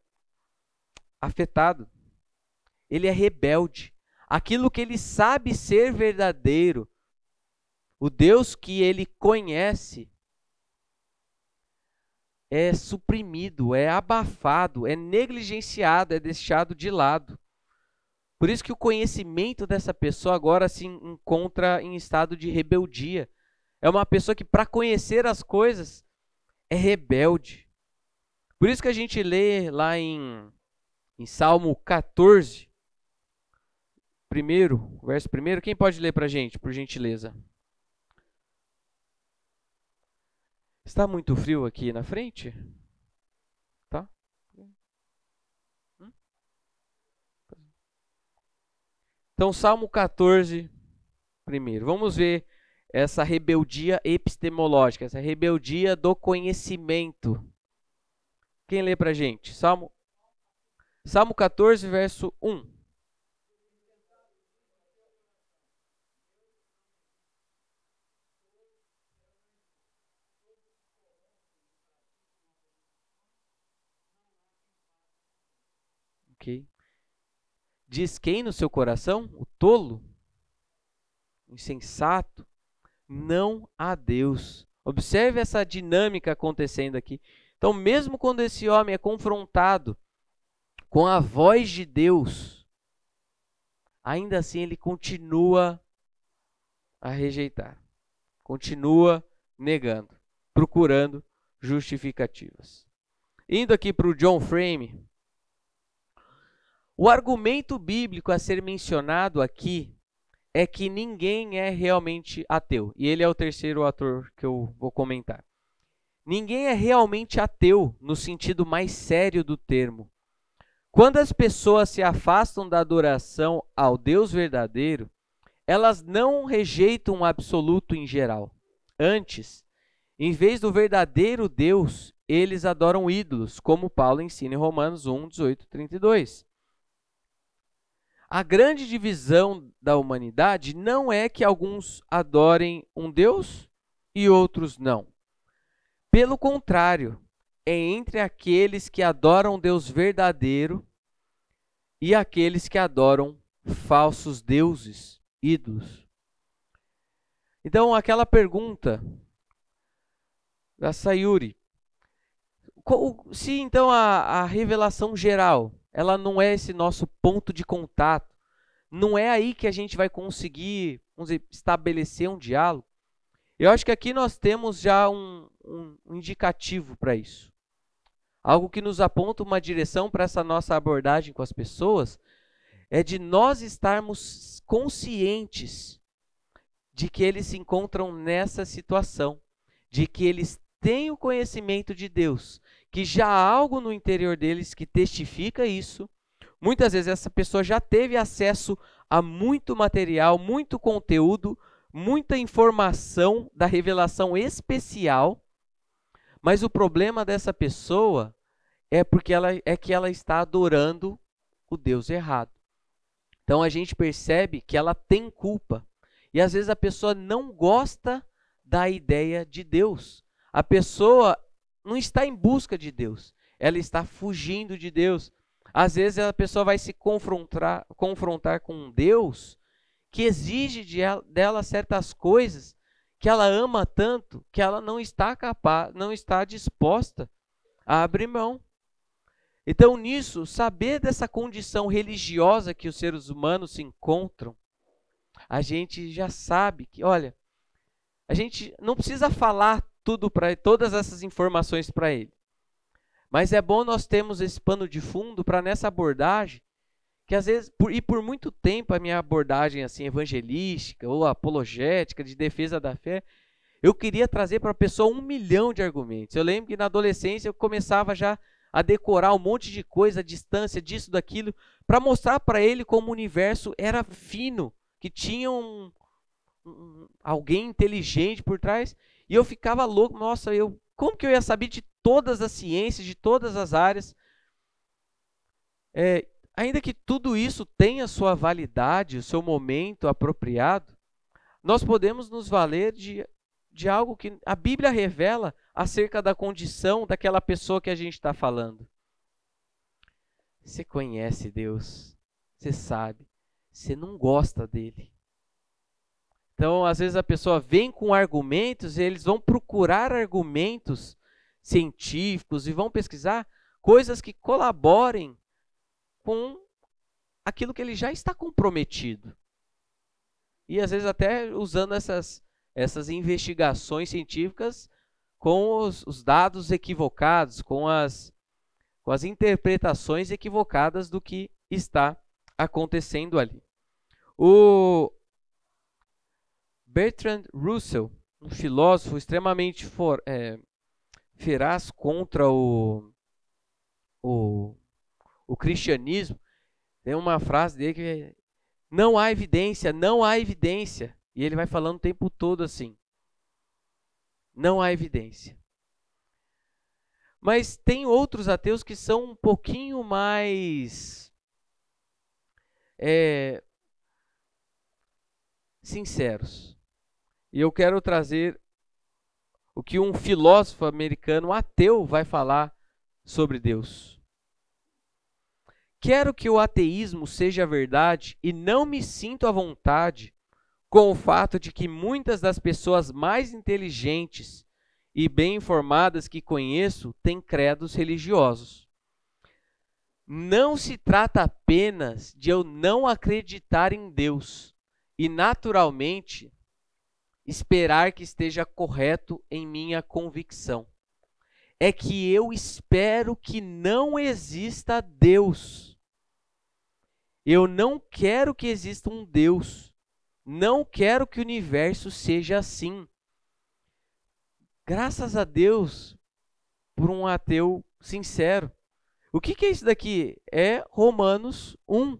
[SPEAKER 1] afetado. Ele é rebelde. Aquilo que ele sabe ser verdadeiro, o Deus que ele conhece, é suprimido, é abafado, é negligenciado, é deixado de lado. Por isso que o conhecimento dessa pessoa agora se encontra em estado de rebeldia. É uma pessoa que, para conhecer as coisas, é rebelde. Por isso que a gente lê lá em, em Salmo 14, primeiro, verso primeiro. Quem pode ler para a gente, por gentileza? Está muito frio aqui na frente? Tá? Hum? Então, Salmo 14, primeiro. Vamos ver essa rebeldia epistemológica, essa rebeldia do conhecimento. Quem lê para a gente? Salmo, Salmo 14, verso 1. Ok. Diz quem no seu coração? O tolo? O insensato? Não há Deus. Observe essa dinâmica acontecendo aqui. Então, mesmo quando esse homem é confrontado com a voz de Deus, ainda assim ele continua a rejeitar, continua negando, procurando justificativas. Indo aqui para o John Frame, o argumento bíblico a ser mencionado aqui é que ninguém é realmente ateu. E ele é o terceiro ator que eu vou comentar. Ninguém é realmente ateu no sentido mais sério do termo. Quando as pessoas se afastam da adoração ao Deus verdadeiro, elas não rejeitam o absoluto em geral. Antes, em vez do verdadeiro Deus, eles adoram ídolos, como Paulo ensina em Romanos 1, 18 32. A grande divisão da humanidade não é que alguns adorem um Deus e outros não. Pelo contrário, é entre aqueles que adoram Deus verdadeiro e aqueles que adoram falsos deuses, ídolos. Então, aquela pergunta da Sayuri, se então a, a revelação geral ela não é esse nosso ponto de contato. Não é aí que a gente vai conseguir dizer, estabelecer um diálogo. Eu acho que aqui nós temos já um, um indicativo para isso. Algo que nos aponta uma direção para essa nossa abordagem com as pessoas é de nós estarmos conscientes de que eles se encontram nessa situação, de que eles têm o conhecimento de Deus, que já há algo no interior deles que testifica isso. Muitas vezes essa pessoa já teve acesso a muito material, muito conteúdo, muita informação da revelação especial, mas o problema dessa pessoa é porque ela é que ela está adorando o Deus errado. Então a gente percebe que ela tem culpa. E às vezes a pessoa não gosta da ideia de Deus. A pessoa não está em busca de Deus, ela está fugindo de Deus. Às vezes a pessoa vai se confrontar, confrontar com Deus que exige de ela, dela certas coisas que ela ama tanto que ela não está capaz, não está disposta a abrir mão. Então, nisso, saber dessa condição religiosa que os seres humanos se encontram, a gente já sabe que, olha, a gente não precisa falar tudo para todas essas informações para ele. Mas é bom nós termos esse pano de fundo para nessa abordagem, que às vezes, por, e por muito tempo a minha abordagem assim evangelística ou apologética de defesa da fé, eu queria trazer para a pessoa um milhão de argumentos. Eu lembro que na adolescência eu começava já a decorar um monte de coisa, a distância disso, daquilo, para mostrar para ele como o universo era fino, que tinha um, um, alguém inteligente por trás. E eu ficava louco, nossa, eu como que eu ia saber de todas as ciências, de todas as áreas? É, ainda que tudo isso tenha sua validade, o seu momento apropriado, nós podemos nos valer de, de algo que a Bíblia revela acerca da condição daquela pessoa que a gente está falando. Você conhece Deus, você sabe, você não gosta dele. Então, às vezes a pessoa vem com argumentos e eles vão procurar argumentos científicos e vão pesquisar coisas que colaborem com aquilo que ele já está comprometido. E às vezes até usando essas, essas investigações científicas com os, os dados equivocados, com as, com as interpretações equivocadas do que está acontecendo ali. O, Bertrand Russell, um filósofo extremamente for, é, feraz contra o, o, o cristianismo, tem uma frase dele que é, não há evidência, não há evidência. E ele vai falando o tempo todo assim. Não há evidência. Mas tem outros ateus que são um pouquinho mais é, sinceros. E eu quero trazer o que um filósofo americano ateu vai falar sobre Deus. Quero que o ateísmo seja verdade e não me sinto à vontade com o fato de que muitas das pessoas mais inteligentes e bem informadas que conheço têm credos religiosos. Não se trata apenas de eu não acreditar em Deus e, naturalmente, esperar que esteja correto em minha convicção. É que eu espero que não exista Deus. Eu não quero que exista um Deus. Não quero que o universo seja assim. Graças a Deus por um ateu sincero. O que, que é isso daqui? É Romanos 1.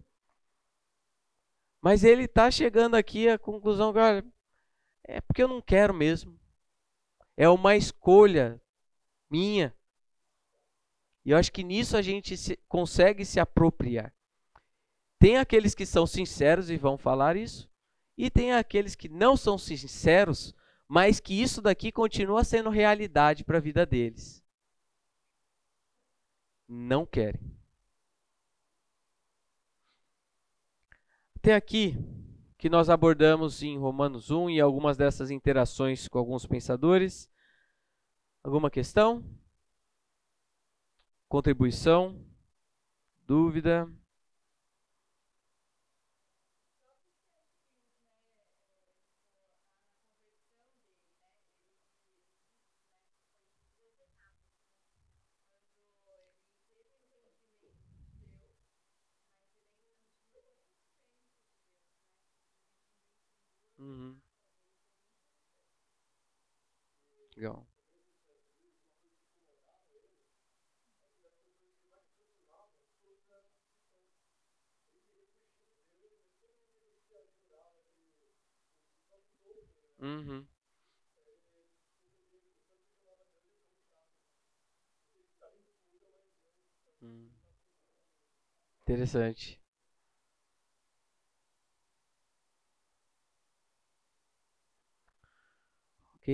[SPEAKER 1] Mas ele está chegando aqui à conclusão, cara, é porque eu não quero mesmo. É uma escolha minha. E eu acho que nisso a gente se, consegue se apropriar. Tem aqueles que são sinceros e vão falar isso, e tem aqueles que não são sinceros, mas que isso daqui continua sendo realidade para a vida deles. Não querem. Até aqui que nós abordamos em Romanos 1 e algumas dessas interações com alguns pensadores. Alguma questão? Contribuição? Dúvida? Uhum. Legal. Uhum. Hum. Interessante. Ok?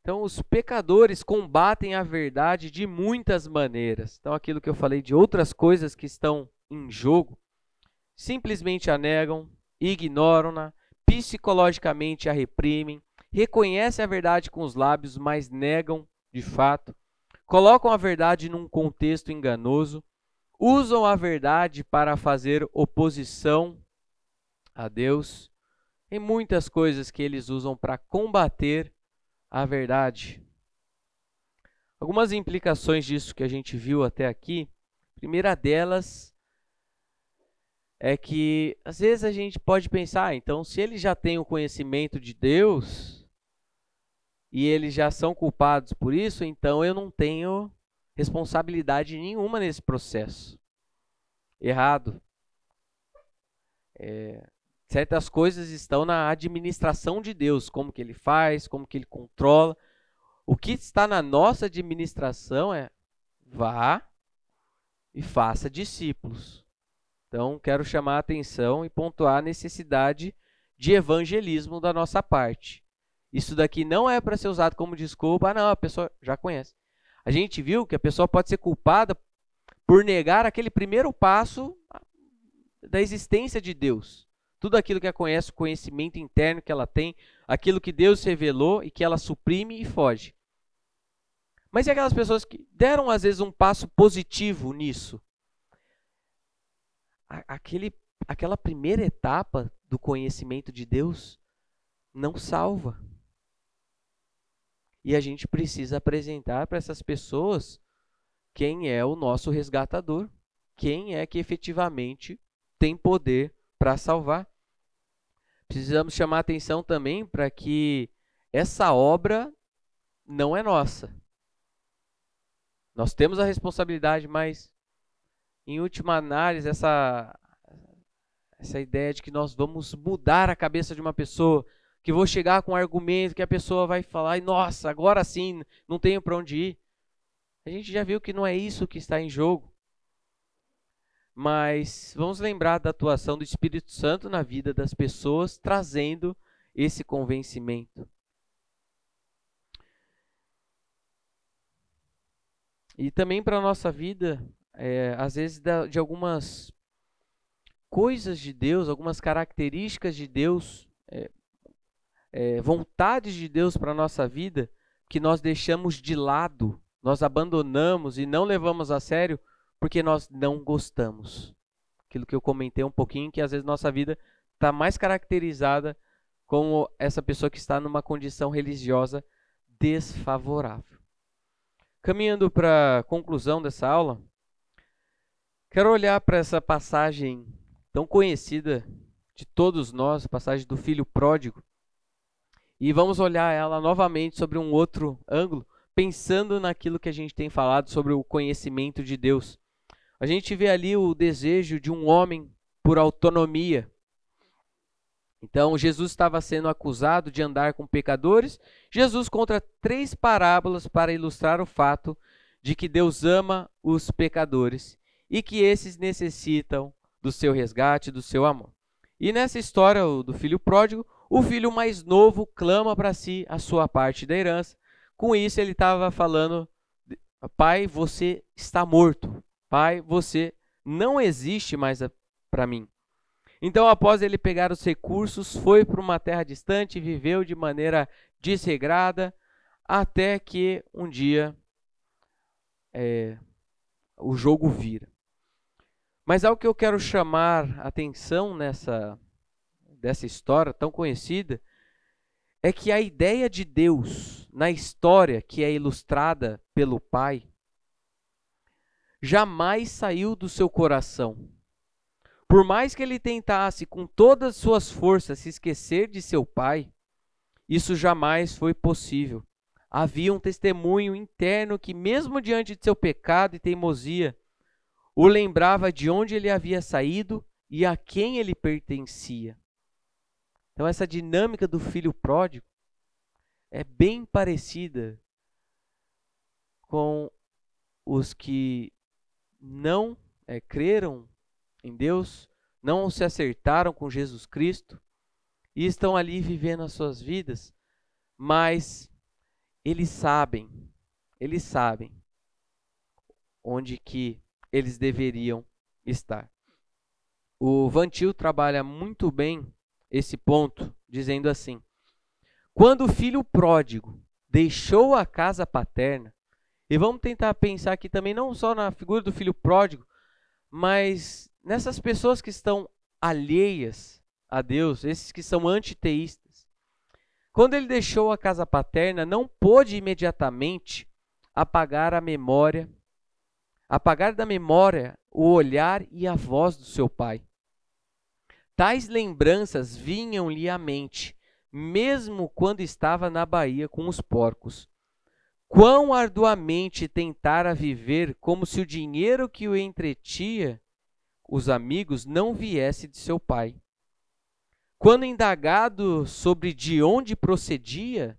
[SPEAKER 1] Então, os pecadores combatem a verdade de muitas maneiras. Então, aquilo que eu falei de outras coisas que estão em jogo, simplesmente a negam, ignoram-na, psicologicamente a reprimem, reconhecem a verdade com os lábios, mas negam de fato, colocam a verdade num contexto enganoso, usam a verdade para fazer oposição a Deus tem muitas coisas que eles usam para combater a verdade. Algumas implicações disso que a gente viu até aqui. Primeira delas é que às vezes a gente pode pensar, ah, então se eles já têm o conhecimento de Deus e eles já são culpados por isso, então eu não tenho responsabilidade nenhuma nesse processo. Errado. É, Certas coisas estão na administração de Deus, como que ele faz, como que ele controla. O que está na nossa administração é vá e faça discípulos. Então, quero chamar a atenção e pontuar a necessidade de evangelismo da nossa parte. Isso daqui não é para ser usado como desculpa, ah, não, a pessoa já conhece. A gente viu que a pessoa pode ser culpada por negar aquele primeiro passo da existência de Deus. Tudo aquilo que ela conhece, o conhecimento interno que ela tem, aquilo que Deus revelou e que ela suprime e foge. Mas e aquelas pessoas que deram às vezes um passo positivo nisso? Aquele, aquela primeira etapa do conhecimento de Deus não salva. E a gente precisa apresentar para essas pessoas quem é o nosso resgatador, quem é que efetivamente tem poder para salvar. Precisamos chamar atenção também para que essa obra não é nossa. Nós temos a responsabilidade, mas em última análise, essa essa ideia de que nós vamos mudar a cabeça de uma pessoa, que vou chegar com um argumento que a pessoa vai falar, e nossa, agora sim, não tenho para onde ir. A gente já viu que não é isso que está em jogo. Mas vamos lembrar da atuação do Espírito Santo na vida das pessoas, trazendo esse convencimento. E também para a nossa vida, é, às vezes, de algumas coisas de Deus, algumas características de Deus, é, é, vontades de Deus para a nossa vida, que nós deixamos de lado, nós abandonamos e não levamos a sério porque nós não gostamos. Aquilo que eu comentei um pouquinho, que às vezes nossa vida está mais caracterizada como essa pessoa que está numa condição religiosa desfavorável. Caminhando para a conclusão dessa aula, quero olhar para essa passagem tão conhecida de todos nós, a passagem do filho pródigo. E vamos olhar ela novamente sobre um outro ângulo, pensando naquilo que a gente tem falado sobre o conhecimento de Deus. A gente vê ali o desejo de um homem por autonomia. Então, Jesus estava sendo acusado de andar com pecadores. Jesus conta três parábolas para ilustrar o fato de que Deus ama os pecadores e que esses necessitam do seu resgate, do seu amor. E nessa história do filho pródigo, o filho mais novo clama para si a sua parte da herança. Com isso, ele estava falando: Pai, você está morto. Pai, você não existe mais para mim. Então, após ele pegar os recursos, foi para uma terra distante viveu de maneira desregrada, até que um dia é, o jogo vira. Mas algo que eu quero chamar atenção nessa dessa história tão conhecida é que a ideia de Deus na história que é ilustrada pelo Pai jamais saiu do seu coração. Por mais que ele tentasse com todas as suas forças se esquecer de seu pai, isso jamais foi possível. Havia um testemunho interno que, mesmo diante de seu pecado e teimosia, o lembrava de onde ele havia saído e a quem ele pertencia. Então, essa dinâmica do filho pródigo é bem parecida com os que não é, creram em Deus, não se acertaram com Jesus Cristo e estão ali vivendo as suas vidas, mas eles sabem, eles sabem onde que eles deveriam estar. O Vantil trabalha muito bem esse ponto, dizendo assim: quando o filho pródigo deixou a casa paterna, e vamos tentar pensar aqui também não só na figura do filho pródigo, mas nessas pessoas que estão alheias a Deus, esses que são antiteístas. Quando ele deixou a casa paterna, não pôde imediatamente apagar a memória apagar da memória o olhar e a voz do seu pai. Tais lembranças vinham-lhe à mente, mesmo quando estava na baía com os porcos. Quão arduamente tentara viver como se o dinheiro que o entretia, os amigos, não viesse de seu pai. Quando indagado sobre de onde procedia,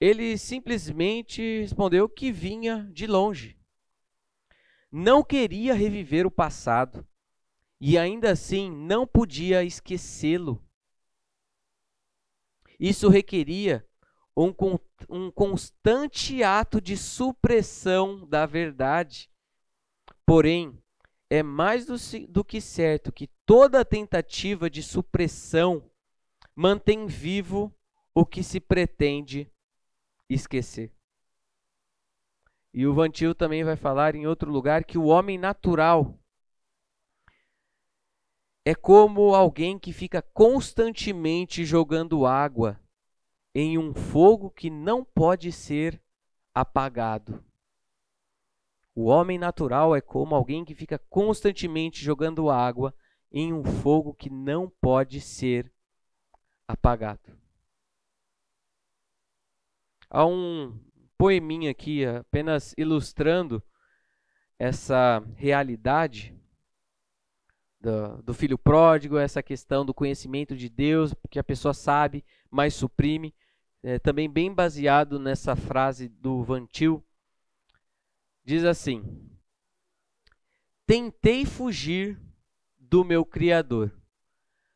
[SPEAKER 1] ele simplesmente respondeu que vinha de longe não queria reviver o passado e ainda assim não podia esquecê-lo. Isso requeria um, um constante ato de supressão da verdade. Porém, é mais do, do que certo que toda tentativa de supressão mantém vivo o que se pretende esquecer. E o Vantil também vai falar em outro lugar que o homem natural é como alguém que fica constantemente jogando água em um fogo que não pode ser apagado. O homem natural é como alguém que fica constantemente jogando água em um fogo que não pode ser apagado. Há um poeminha aqui, apenas ilustrando essa realidade do, do, filho pródigo, essa questão do conhecimento de Deus, que a pessoa sabe, mas suprime. É, também bem baseado nessa frase do Vantil. Diz assim: Tentei fugir do meu Criador,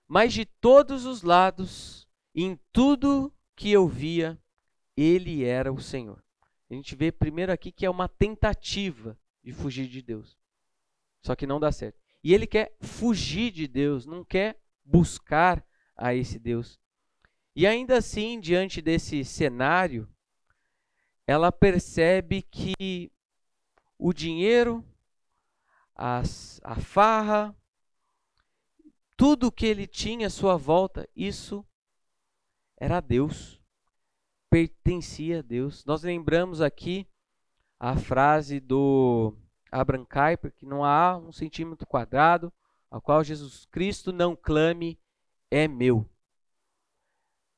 [SPEAKER 1] mas de todos os lados, em tudo que eu via, ele era o Senhor. A gente vê primeiro aqui que é uma tentativa de fugir de Deus. Só que não dá certo. E ele quer fugir de Deus, não quer buscar a esse Deus. E ainda assim, diante desse cenário, ela percebe que o dinheiro, as, a farra, tudo que ele tinha à sua volta, isso era Deus pertencia a Deus. Nós lembramos aqui a frase do Abraham Kuyper, que não há um centímetro quadrado ao qual Jesus Cristo não clame é meu.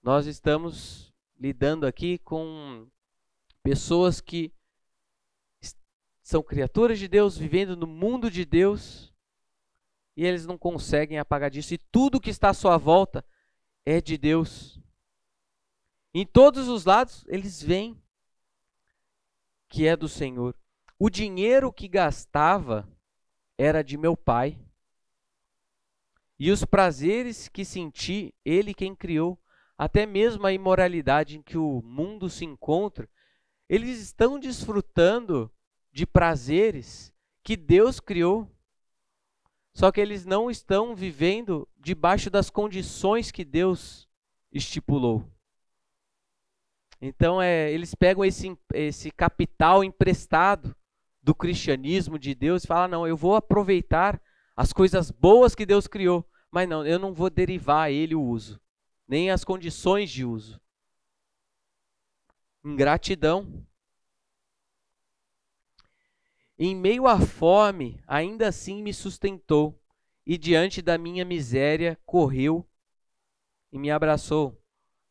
[SPEAKER 1] Nós estamos lidando aqui com pessoas que são criaturas de Deus, vivendo no mundo de Deus, e eles não conseguem apagar disso, e tudo que está à sua volta é de Deus. Em todos os lados, eles veem que é do Senhor. O dinheiro que gastava era de meu pai. E os prazeres que senti, ele quem criou, até mesmo a imoralidade em que o mundo se encontra, eles estão desfrutando de prazeres que Deus criou. Só que eles não estão vivendo debaixo das condições que Deus estipulou. Então, é, eles pegam esse, esse capital emprestado do cristianismo de Deus e falam: não, eu vou aproveitar as coisas boas que Deus criou, mas não, eu não vou derivar a ele o uso, nem as condições de uso. Ingratidão. Em meio à fome, ainda assim me sustentou, e diante da minha miséria correu e me abraçou.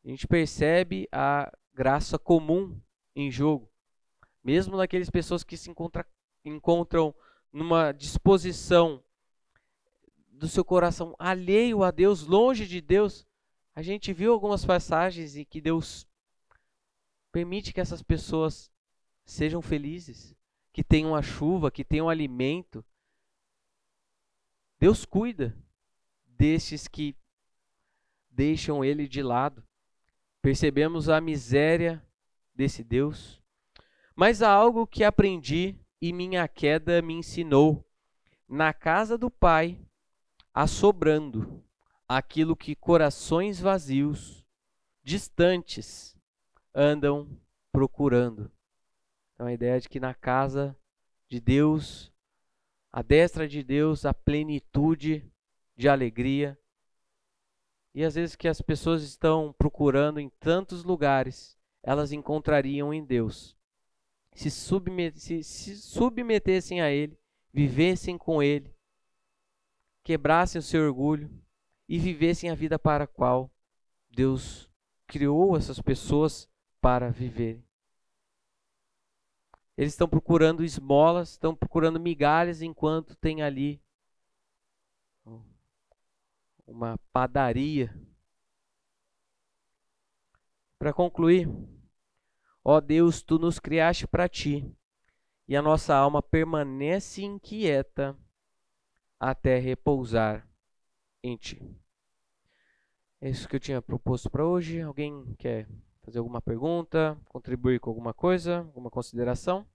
[SPEAKER 1] A gente percebe a graça comum em jogo. Mesmo naqueles pessoas que se encontra, encontram numa disposição do seu coração alheio a Deus, longe de Deus, a gente viu algumas passagens em que Deus permite que essas pessoas sejam felizes que tenham a chuva, que tenham alimento. Deus cuida destes que deixam ele de lado. Percebemos a miséria desse Deus. Mas há algo que aprendi e minha queda me ensinou. Na casa do Pai, assobrando aquilo que corações vazios, distantes, andam procurando. Então a ideia de que na casa de Deus, a destra de Deus, a plenitude de alegria. E às vezes que as pessoas estão procurando em tantos lugares, elas encontrariam em Deus. Se, submet se, se submetessem a Ele, vivessem com Ele, quebrassem o seu orgulho e vivessem a vida para a qual Deus criou essas pessoas para viverem. Eles estão procurando esmolas, estão procurando migalhas, enquanto tem ali uma padaria. Para concluir, ó Deus, tu nos criaste para ti, e a nossa alma permanece inquieta até repousar em ti. É isso que eu tinha proposto para hoje. Alguém quer fazer alguma pergunta, contribuir com alguma coisa, alguma consideração?